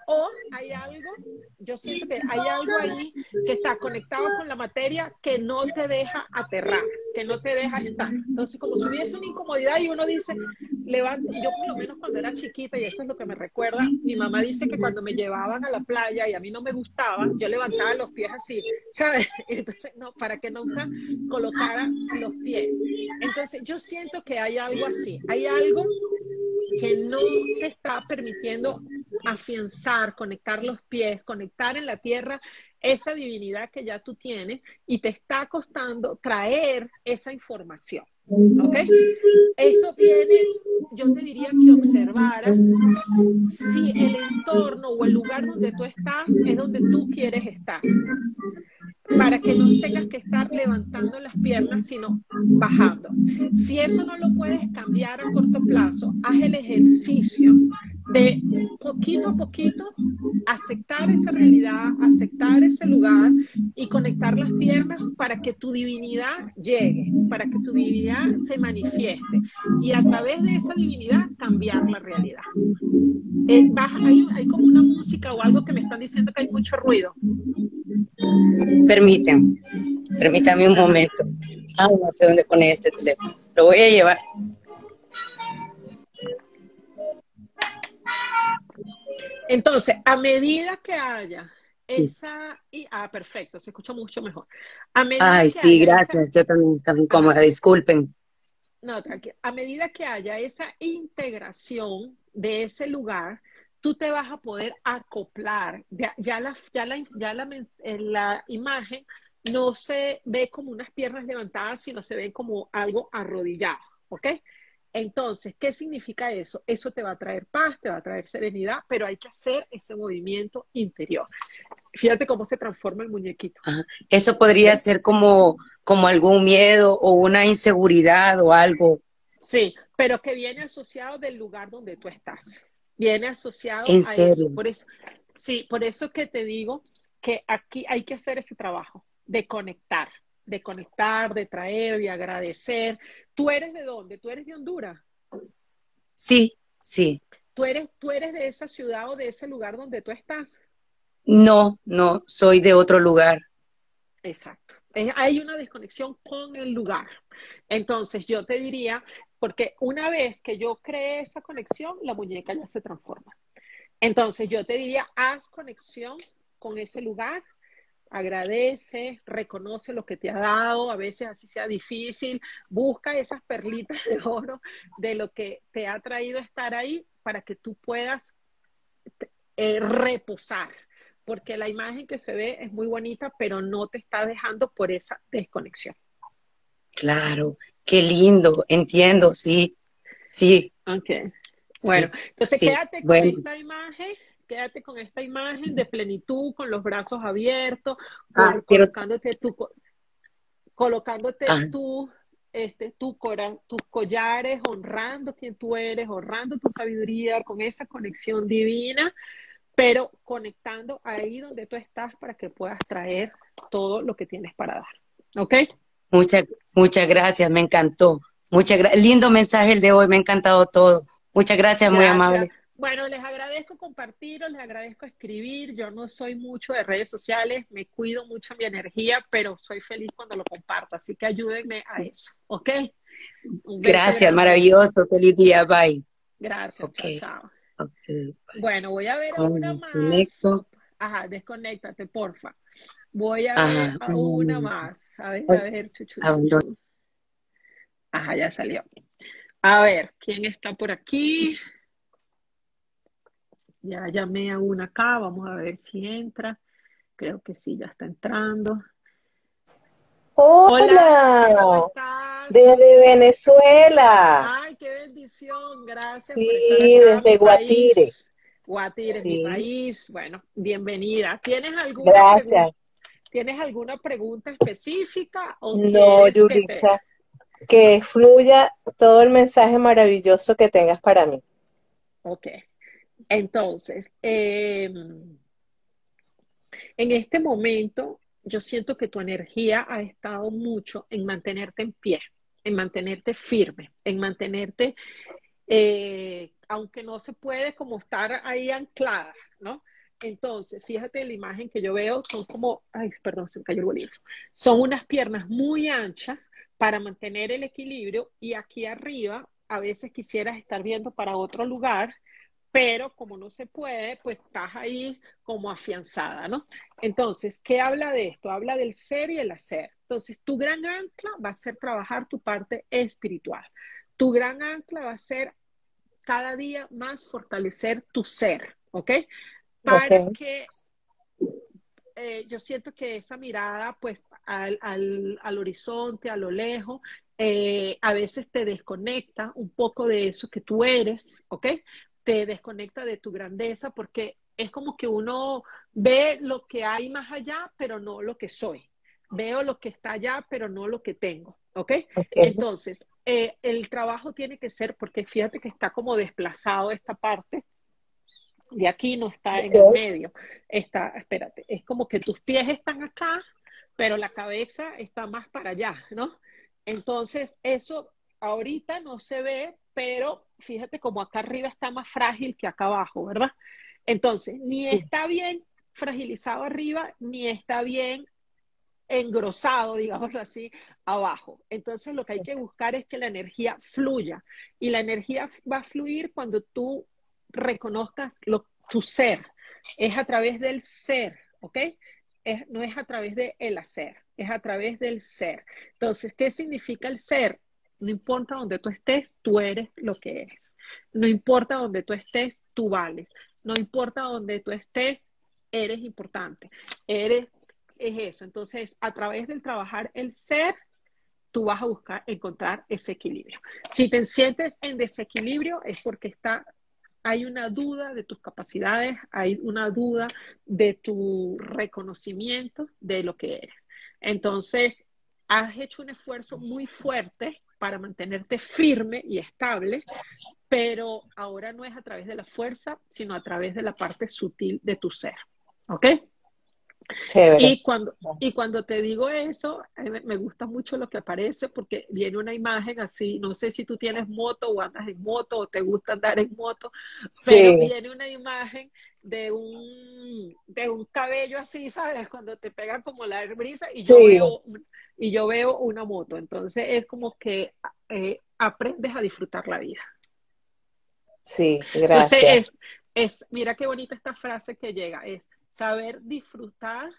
O hay algo, yo siento que hay algo ahí que está conectado con la materia que no te deja aterrar, que no te deja estar. Entonces, como si hubiese una incomodidad y uno dice, levanta, yo por lo menos cuando era chiquita, y eso es lo que me recuerda, mi mamá dice que cuando me llevaban a la playa y a mí no me gustaba, yo levantaba los pies así, ¿sabes? Entonces, no, para que nunca colocara los pies. Entonces, yo siento que hay algo así, hay algo que no te está permitiendo afianzar, conectar los pies, conectar en la tierra esa divinidad que ya tú tienes y te está costando traer esa información. ¿Ok? Eso viene, yo te diría que observara si el entorno o el lugar donde tú estás es donde tú quieres estar. Para que no tengas que estar levantando las piernas, sino bajando. Si eso no lo puedes cambiar a corto plazo, haz el ejercicio de poquito a poquito aceptar esa realidad, aceptar ese lugar y conectar las piernas para que tu divinidad llegue, para que tu divinidad se manifieste y a través de esa divinidad cambiar la realidad. Eh, baja, hay, hay, como una música o algo que me están diciendo que hay mucho ruido. Permítanme, permítame un momento. Ay, no sé dónde poner este teléfono. Lo voy a llevar. Entonces, a medida que haya esa y ah perfecto, se escucha mucho mejor. A Ay, sí, gracias. Esa, Yo también estaba incómoda, disculpen. No, tranquilo. A medida que haya esa integración de ese lugar, tú te vas a poder acoplar. Ya, ya, la, ya, la, ya la, en la imagen no se ve como unas piernas levantadas, sino se ve como algo arrodillado, ¿ok? Entonces, ¿qué significa eso? Eso te va a traer paz, te va a traer serenidad, pero hay que hacer ese movimiento interior. Fíjate cómo se transforma el muñequito. Ajá. Eso podría ¿Sí? ser como, como algún miedo o una inseguridad o algo. Sí, pero que viene asociado del lugar donde tú estás. Viene asociado ¿En a serio? eso. Por eso. Sí, por eso que te digo que aquí hay que hacer ese trabajo de conectar de conectar, de traer, de agradecer. ¿Tú eres de dónde? ¿Tú eres de Honduras? Sí, sí. ¿Tú eres, ¿Tú eres de esa ciudad o de ese lugar donde tú estás? No, no, soy de otro lugar. Exacto. hay una desconexión con el lugar. Entonces yo te diría, porque una vez que yo creé esa conexión, la muñeca ya se transforma. Entonces yo te diría, haz conexión con ese lugar, agradece, reconoce lo que te ha dado, a veces así sea difícil, busca esas perlitas de oro de lo que te ha traído estar ahí para que tú puedas eh, reposar, porque la imagen que se ve es muy bonita, pero no te está dejando por esa desconexión. Claro, qué lindo, entiendo, sí, sí. Ok. Bueno, entonces quédate con esta imagen quédate con esta imagen de plenitud, con los brazos abiertos, ah, colocándote tu, colocándote ah. tu, este, tu tus collares, honrando quien tú eres, honrando tu sabiduría, con esa conexión divina, pero conectando ahí donde tú estás para que puedas traer todo lo que tienes para dar. ¿Ok? Muchas, muchas gracias, me encantó. Muchas Lindo mensaje el de hoy, me ha encantado todo. Muchas gracias, muy amable. Bueno, les agradezco compartir, les agradezco escribir. Yo no soy mucho de redes sociales, me cuido mucho mi energía, pero soy feliz cuando lo comparto. Así que ayúdenme a eso, ¿ok? Gracias, maravilloso. Feliz día, bye. Gracias, chao. bueno, voy a ver a una más. Ajá, desconéctate, porfa. Voy a ver a una más. A ver, a ver, chuchu. Ajá, ya salió. A ver, ¿quién está por aquí? Ya llamé a una acá, vamos a ver si entra. Creo que sí, ya está entrando. Hola, desde Venezuela. Ay, qué bendición, gracias. Sí, desde Guatire. Guatire, mi país. Bueno, bienvenida. ¿Tienes alguna, gracias. ¿tienes alguna pregunta específica? no, Yulisa, que fluya todo el mensaje maravilloso que tengas para mí. Ok. Entonces, em, en este momento, yo siento que tu energía ha estado mucho en mantenerte en pie, en mantenerte firme, en mantenerte, eh, aunque no se puede como estar ahí anclada, ¿no? Entonces, fíjate la imagen que yo veo, son como, ay, perdón, se me cayó el bolígrafo, son unas piernas muy anchas para mantener el equilibrio y aquí arriba a veces quisieras estar viendo para otro lugar pero como no se puede, pues estás ahí como afianzada, ¿no? Entonces, ¿qué habla de esto? Habla del ser y el hacer. Entonces, tu gran ancla va a ser trabajar tu parte espiritual. Tu gran ancla va a ser cada día más fortalecer tu ser, ¿ok? Para que eh, yo siento que esa mirada, pues, al, al, horizonte, a lo lejos, eh, a veces te desconecta un poco de eso que tú eres, ¿ok? Te desconecta de tu grandeza porque es como que uno ve lo que hay más allá, pero no lo que soy. Veo lo que está allá, pero no lo que tengo. ¿Ok? Entonces, eh, el trabajo tiene que ser, porque fíjate que está como desplazado esta parte. De aquí no está en el medio. Está, espérate, es como que tus pies están acá, pero la cabeza está más para allá, ¿no? Entonces, eso ahorita no se ve, pero fíjate como acá arriba está más frágil que acá abajo, ¿verdad? Entonces, ni está bien fragilizado arriba, ni está bien engrosado, digámoslo así, abajo. Entonces, lo que hay que buscar es que la energía fluya. Y la energía va a fluir cuando tú reconozcas lo, tu ser. Es a través del ser, ¿ok? no es a través del el hacer, es a través del ser. Entonces, ¿qué significa el ser? No importa donde tú estés, tú eres lo que eres. No importa donde tú estés, tú vales. No importa donde tú estés, eres importante. Eres, es eso. Entonces, a través del trabajar el ser, tú vas a buscar encontrar ese equilibrio. Si te sientes en desequilibrio, es porque está, hay una duda de tus capacidades, hay una duda de tu reconocimiento de lo que eres. Entonces, has hecho un esfuerzo muy fuerte para mantenerte firme y estable, pero ahora no es a través de la fuerza, sino a través de la parte sutil de tu ser. ¿Ok? Chévere. Y cuando, y cuando te digo eso, me, gusta mucho lo que aparece porque viene una imagen así, no sé si tú tienes moto o andas en moto o te gusta andar en moto, pero Sí, viene una imagen de un, de un cabello así, ¿sabes? Cuando te pega como la brisa y yo veo, y yo veo una moto, entonces es como que eh, aprendes a disfrutar la vida. sí, Entonces gracias. es, es, mira qué bonita esta frase que llega, es saber disfrutar,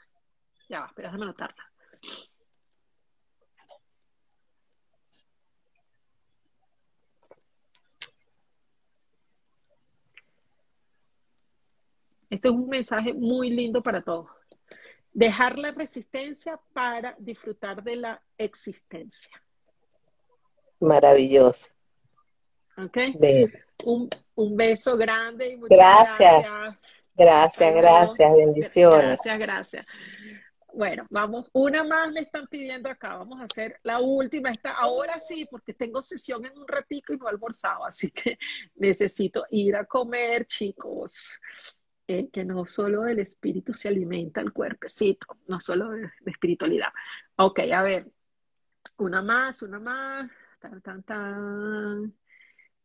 ya va, espera, déjame anotarla. Este es un mensaje muy lindo para todos. Dejar la resistencia para disfrutar de la existencia. Maravilloso. ¿Ok? Un, un beso grande y muchas Gracias, gracias. Gracias, Saludos. gracias, bendiciones. Gracias, gracias. Bueno, vamos, una más me están pidiendo acá. Vamos a hacer la última. Esta, ahora sí, porque tengo sesión en un ratico y no he almorzado, así que necesito ir a comer, chicos. Eh, que no solo del espíritu se alimenta el cuerpecito, no solo de, de espiritualidad. Ok, a ver, una más, una más. Tan, tan, tan.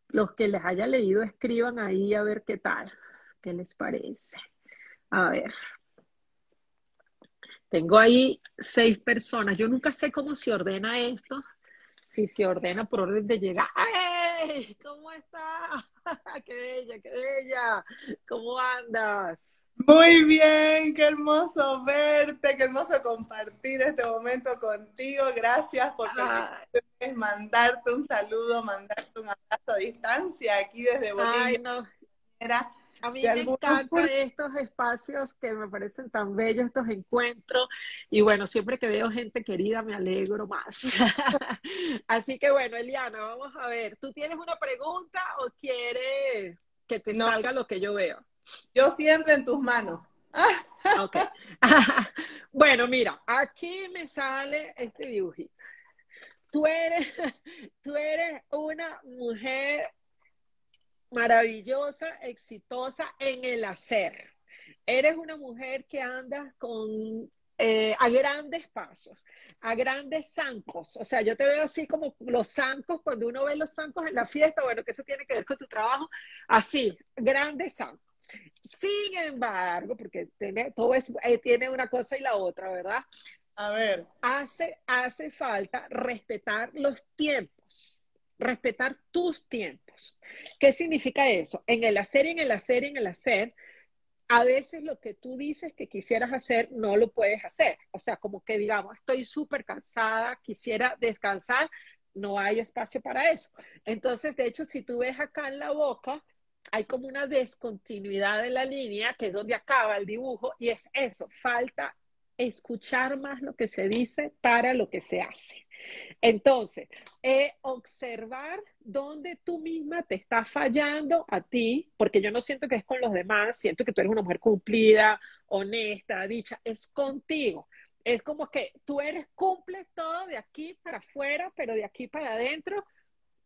Los que les haya leído, escriban ahí a ver qué tal, qué les parece. A ver, tengo ahí seis personas. Yo nunca sé cómo se ordena esto. Si se ordena por orden de llegar. ¡Ay! ¿Cómo está? ¡Qué bella, qué bella! ¿Cómo andas? Muy bien, qué hermoso verte, qué hermoso compartir este momento contigo. Gracias por Ay, permitirme mandarte un saludo, mandarte un abrazo a distancia aquí desde ay, Bolivia. no. A mí me encantan estos espacios que me parecen tan bellos, estos encuentros. Y bueno, siempre que veo gente querida me alegro más. Así que bueno, Eliana, vamos a ver. ¿Tú tienes una pregunta o quieres que te No, salga lo que yo veo? yo siempre en tus manos. Ok. Bueno, mira, aquí me sale este dibujito. Tú eres, tú eres una mujer maravillosa, exitosa en el hacer. Eres una mujer que andas con eh, a grandes pasos, a grandes zancos. O sea, yo te veo así como los zancos, cuando uno ve los zancos en la fiesta, bueno, que eso tiene que ver con tu trabajo, así, grandes zancos. Sin embargo, porque tiene, todo es, eh, tiene una cosa y la otra, ¿verdad? A ver, Hace, hace falta respetar los tiempos, respetar tus tiempos. ¿Qué significa eso? En el hacer, en el hacer, en el hacer, a veces lo que tú dices que quisieras hacer no lo puedes hacer. O sea, como que digamos, estoy súper cansada, quisiera descansar, no hay espacio para eso. Entonces, de hecho, si tú ves acá en la boca, hay como una descontinuidad de la línea, que es donde acaba el dibujo, y es eso, falta escuchar más lo que se dice para lo que se hace. Entonces, eh, observar dónde tú misma te estás fallando a ti, porque yo no siento que es con los demás, siento que tú eres una mujer cumplida, honesta, dicha, es contigo. Es como que tú eres, cumples todo de aquí para afuera, pero de aquí para adentro,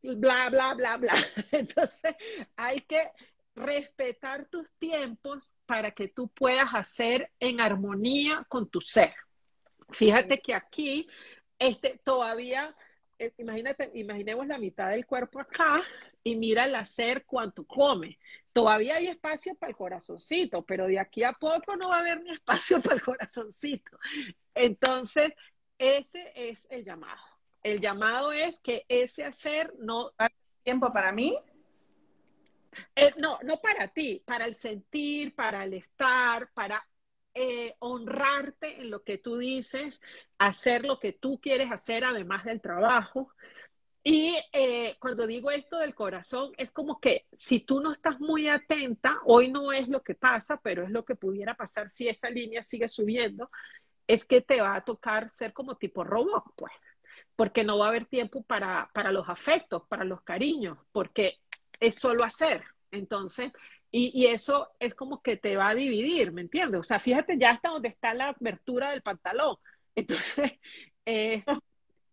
bla, bla, bla, bla. Entonces, hay que respetar tus tiempos para que tú puedas hacer en armonía con tu ser. Fíjate que aquí este, todavía, eh, imagínate, imaginemos la mitad del cuerpo acá y mira el hacer cuánto come. Todavía hay espacio para el corazoncito, pero de aquí a poco no va a haber ni espacio para el corazoncito. Entonces, ese es el llamado. El llamado es que ese hacer no, tiempo para mí. eh, no, no para ti, para el sentir, para el estar, para eh, honrarte en lo que tú dices, hacer lo que tú quieres hacer además del trabajo. Y eh, cuando digo esto del corazón, es como que si tú no estás muy atenta, hoy no es lo que pasa, pero es lo que pudiera pasar si esa línea sigue subiendo, es que te va a tocar ser como tipo robot, pues, porque no va a haber tiempo para, para los afectos, para los cariños, porque es solo hacer. Entonces, y, eso es como que te va a dividir, ¿me entiendes? O sea, fíjate ya hasta donde está la abertura del pantalón. Entonces, eh,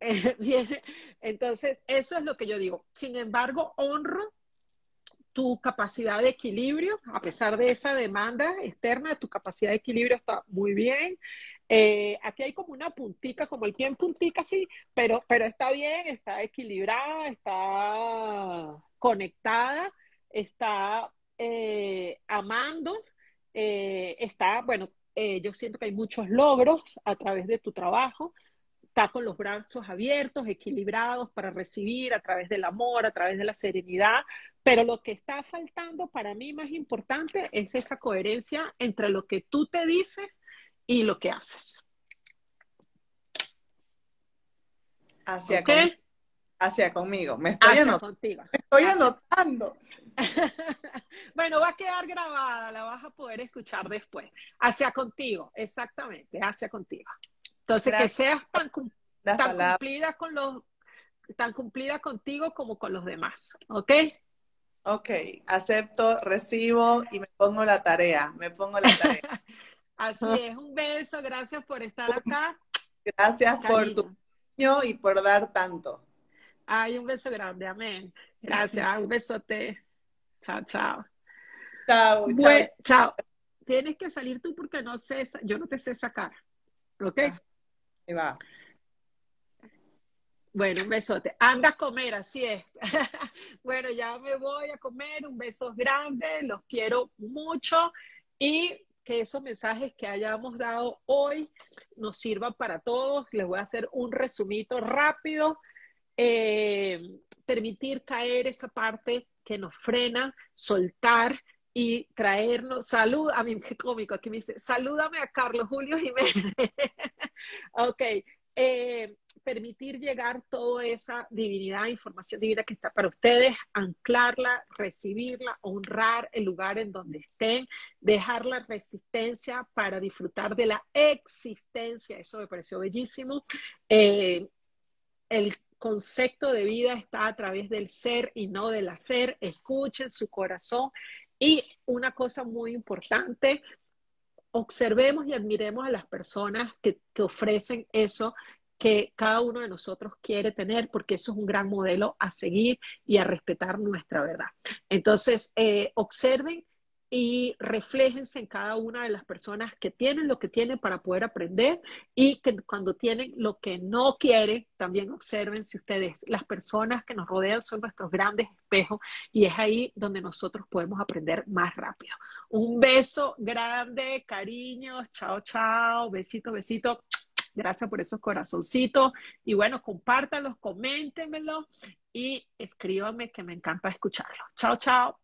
eh, viene, entonces, eso es lo que yo digo. Sin embargo, honro tu capacidad de equilibrio, a pesar de esa demanda externa, tu capacidad de equilibrio está muy bien. Eh, aquí hay como una puntica, como el pie en puntica, sí, pero, pero está bien, está equilibrada, está conectada, está eh, amando, eh, está, bueno, yo siento que hay muchos logros a través de tu trabajo, está con los brazos abiertos, equilibrados para recibir a través del amor, a través de la serenidad, pero lo que está faltando para mí más importante es esa coherencia entre lo que tú te dices y lo que haces. Hacia, hacia conmigo. Me estoy, Me estoy anotando. bueno, va a quedar grabada, la vas a poder escuchar después. Hacia contigo, exactamente, hacia contigo. Entonces, que seas tan, cumplida con los, tan cumplida contigo como con los demás, ¿ok? Ok, acepto, recibo y me pongo la tarea, me pongo la tarea. Así es, un beso, gracias por estar acá. Gracias por tu niño y por dar tanto. Ay, un beso grande, amén. Gracias, un besote. Chao, chao. Chao, chao. chao. Tienes que salir tú porque no sé, yo no te sé sacar. ¿Ok? Ah. Ahí va. Bueno, un besote. Anda a comer, así es. bueno, ya me voy a comer. Un beso grande. Los quiero mucho. Y que esos mensajes que hayamos dado hoy nos sirvan para todos. Les voy a hacer un resumito rápido. Eh, permitir caer esa parte que nos frena, soltar y traernos, salud, a mí qué cómico, aquí me dice, salúdame a Carlos Julio Jiménez. ok, eh, permitir llegar toda esa divinidad, información divina que está para ustedes, anclarla, recibirla, honrar el lugar en donde estén, dejar la resistencia para disfrutar de la existencia, eso me pareció bellísimo. Eh, el concepto de vida está a través del ser y no del hacer, escuchen su corazón y una cosa muy importante, observemos y admiremos a las personas que te ofrecen eso que cada uno de nosotros quiere tener, porque eso es un gran modelo a seguir y a respetar nuestra verdad. Entonces, eh, observen y refléjense en cada una de las personas que tienen lo que tienen para poder aprender y que cuando tienen lo que no quieren, también observen si ustedes, las personas que nos rodean son nuestros grandes espejos y es ahí donde nosotros podemos aprender más rápido. Un beso grande, cariños, chao, chao, besito, besito. Gracias por esos corazoncitos. Y bueno, compártanlos, coméntenmelo y escríbanme que me encanta escucharlo. Chao, chao.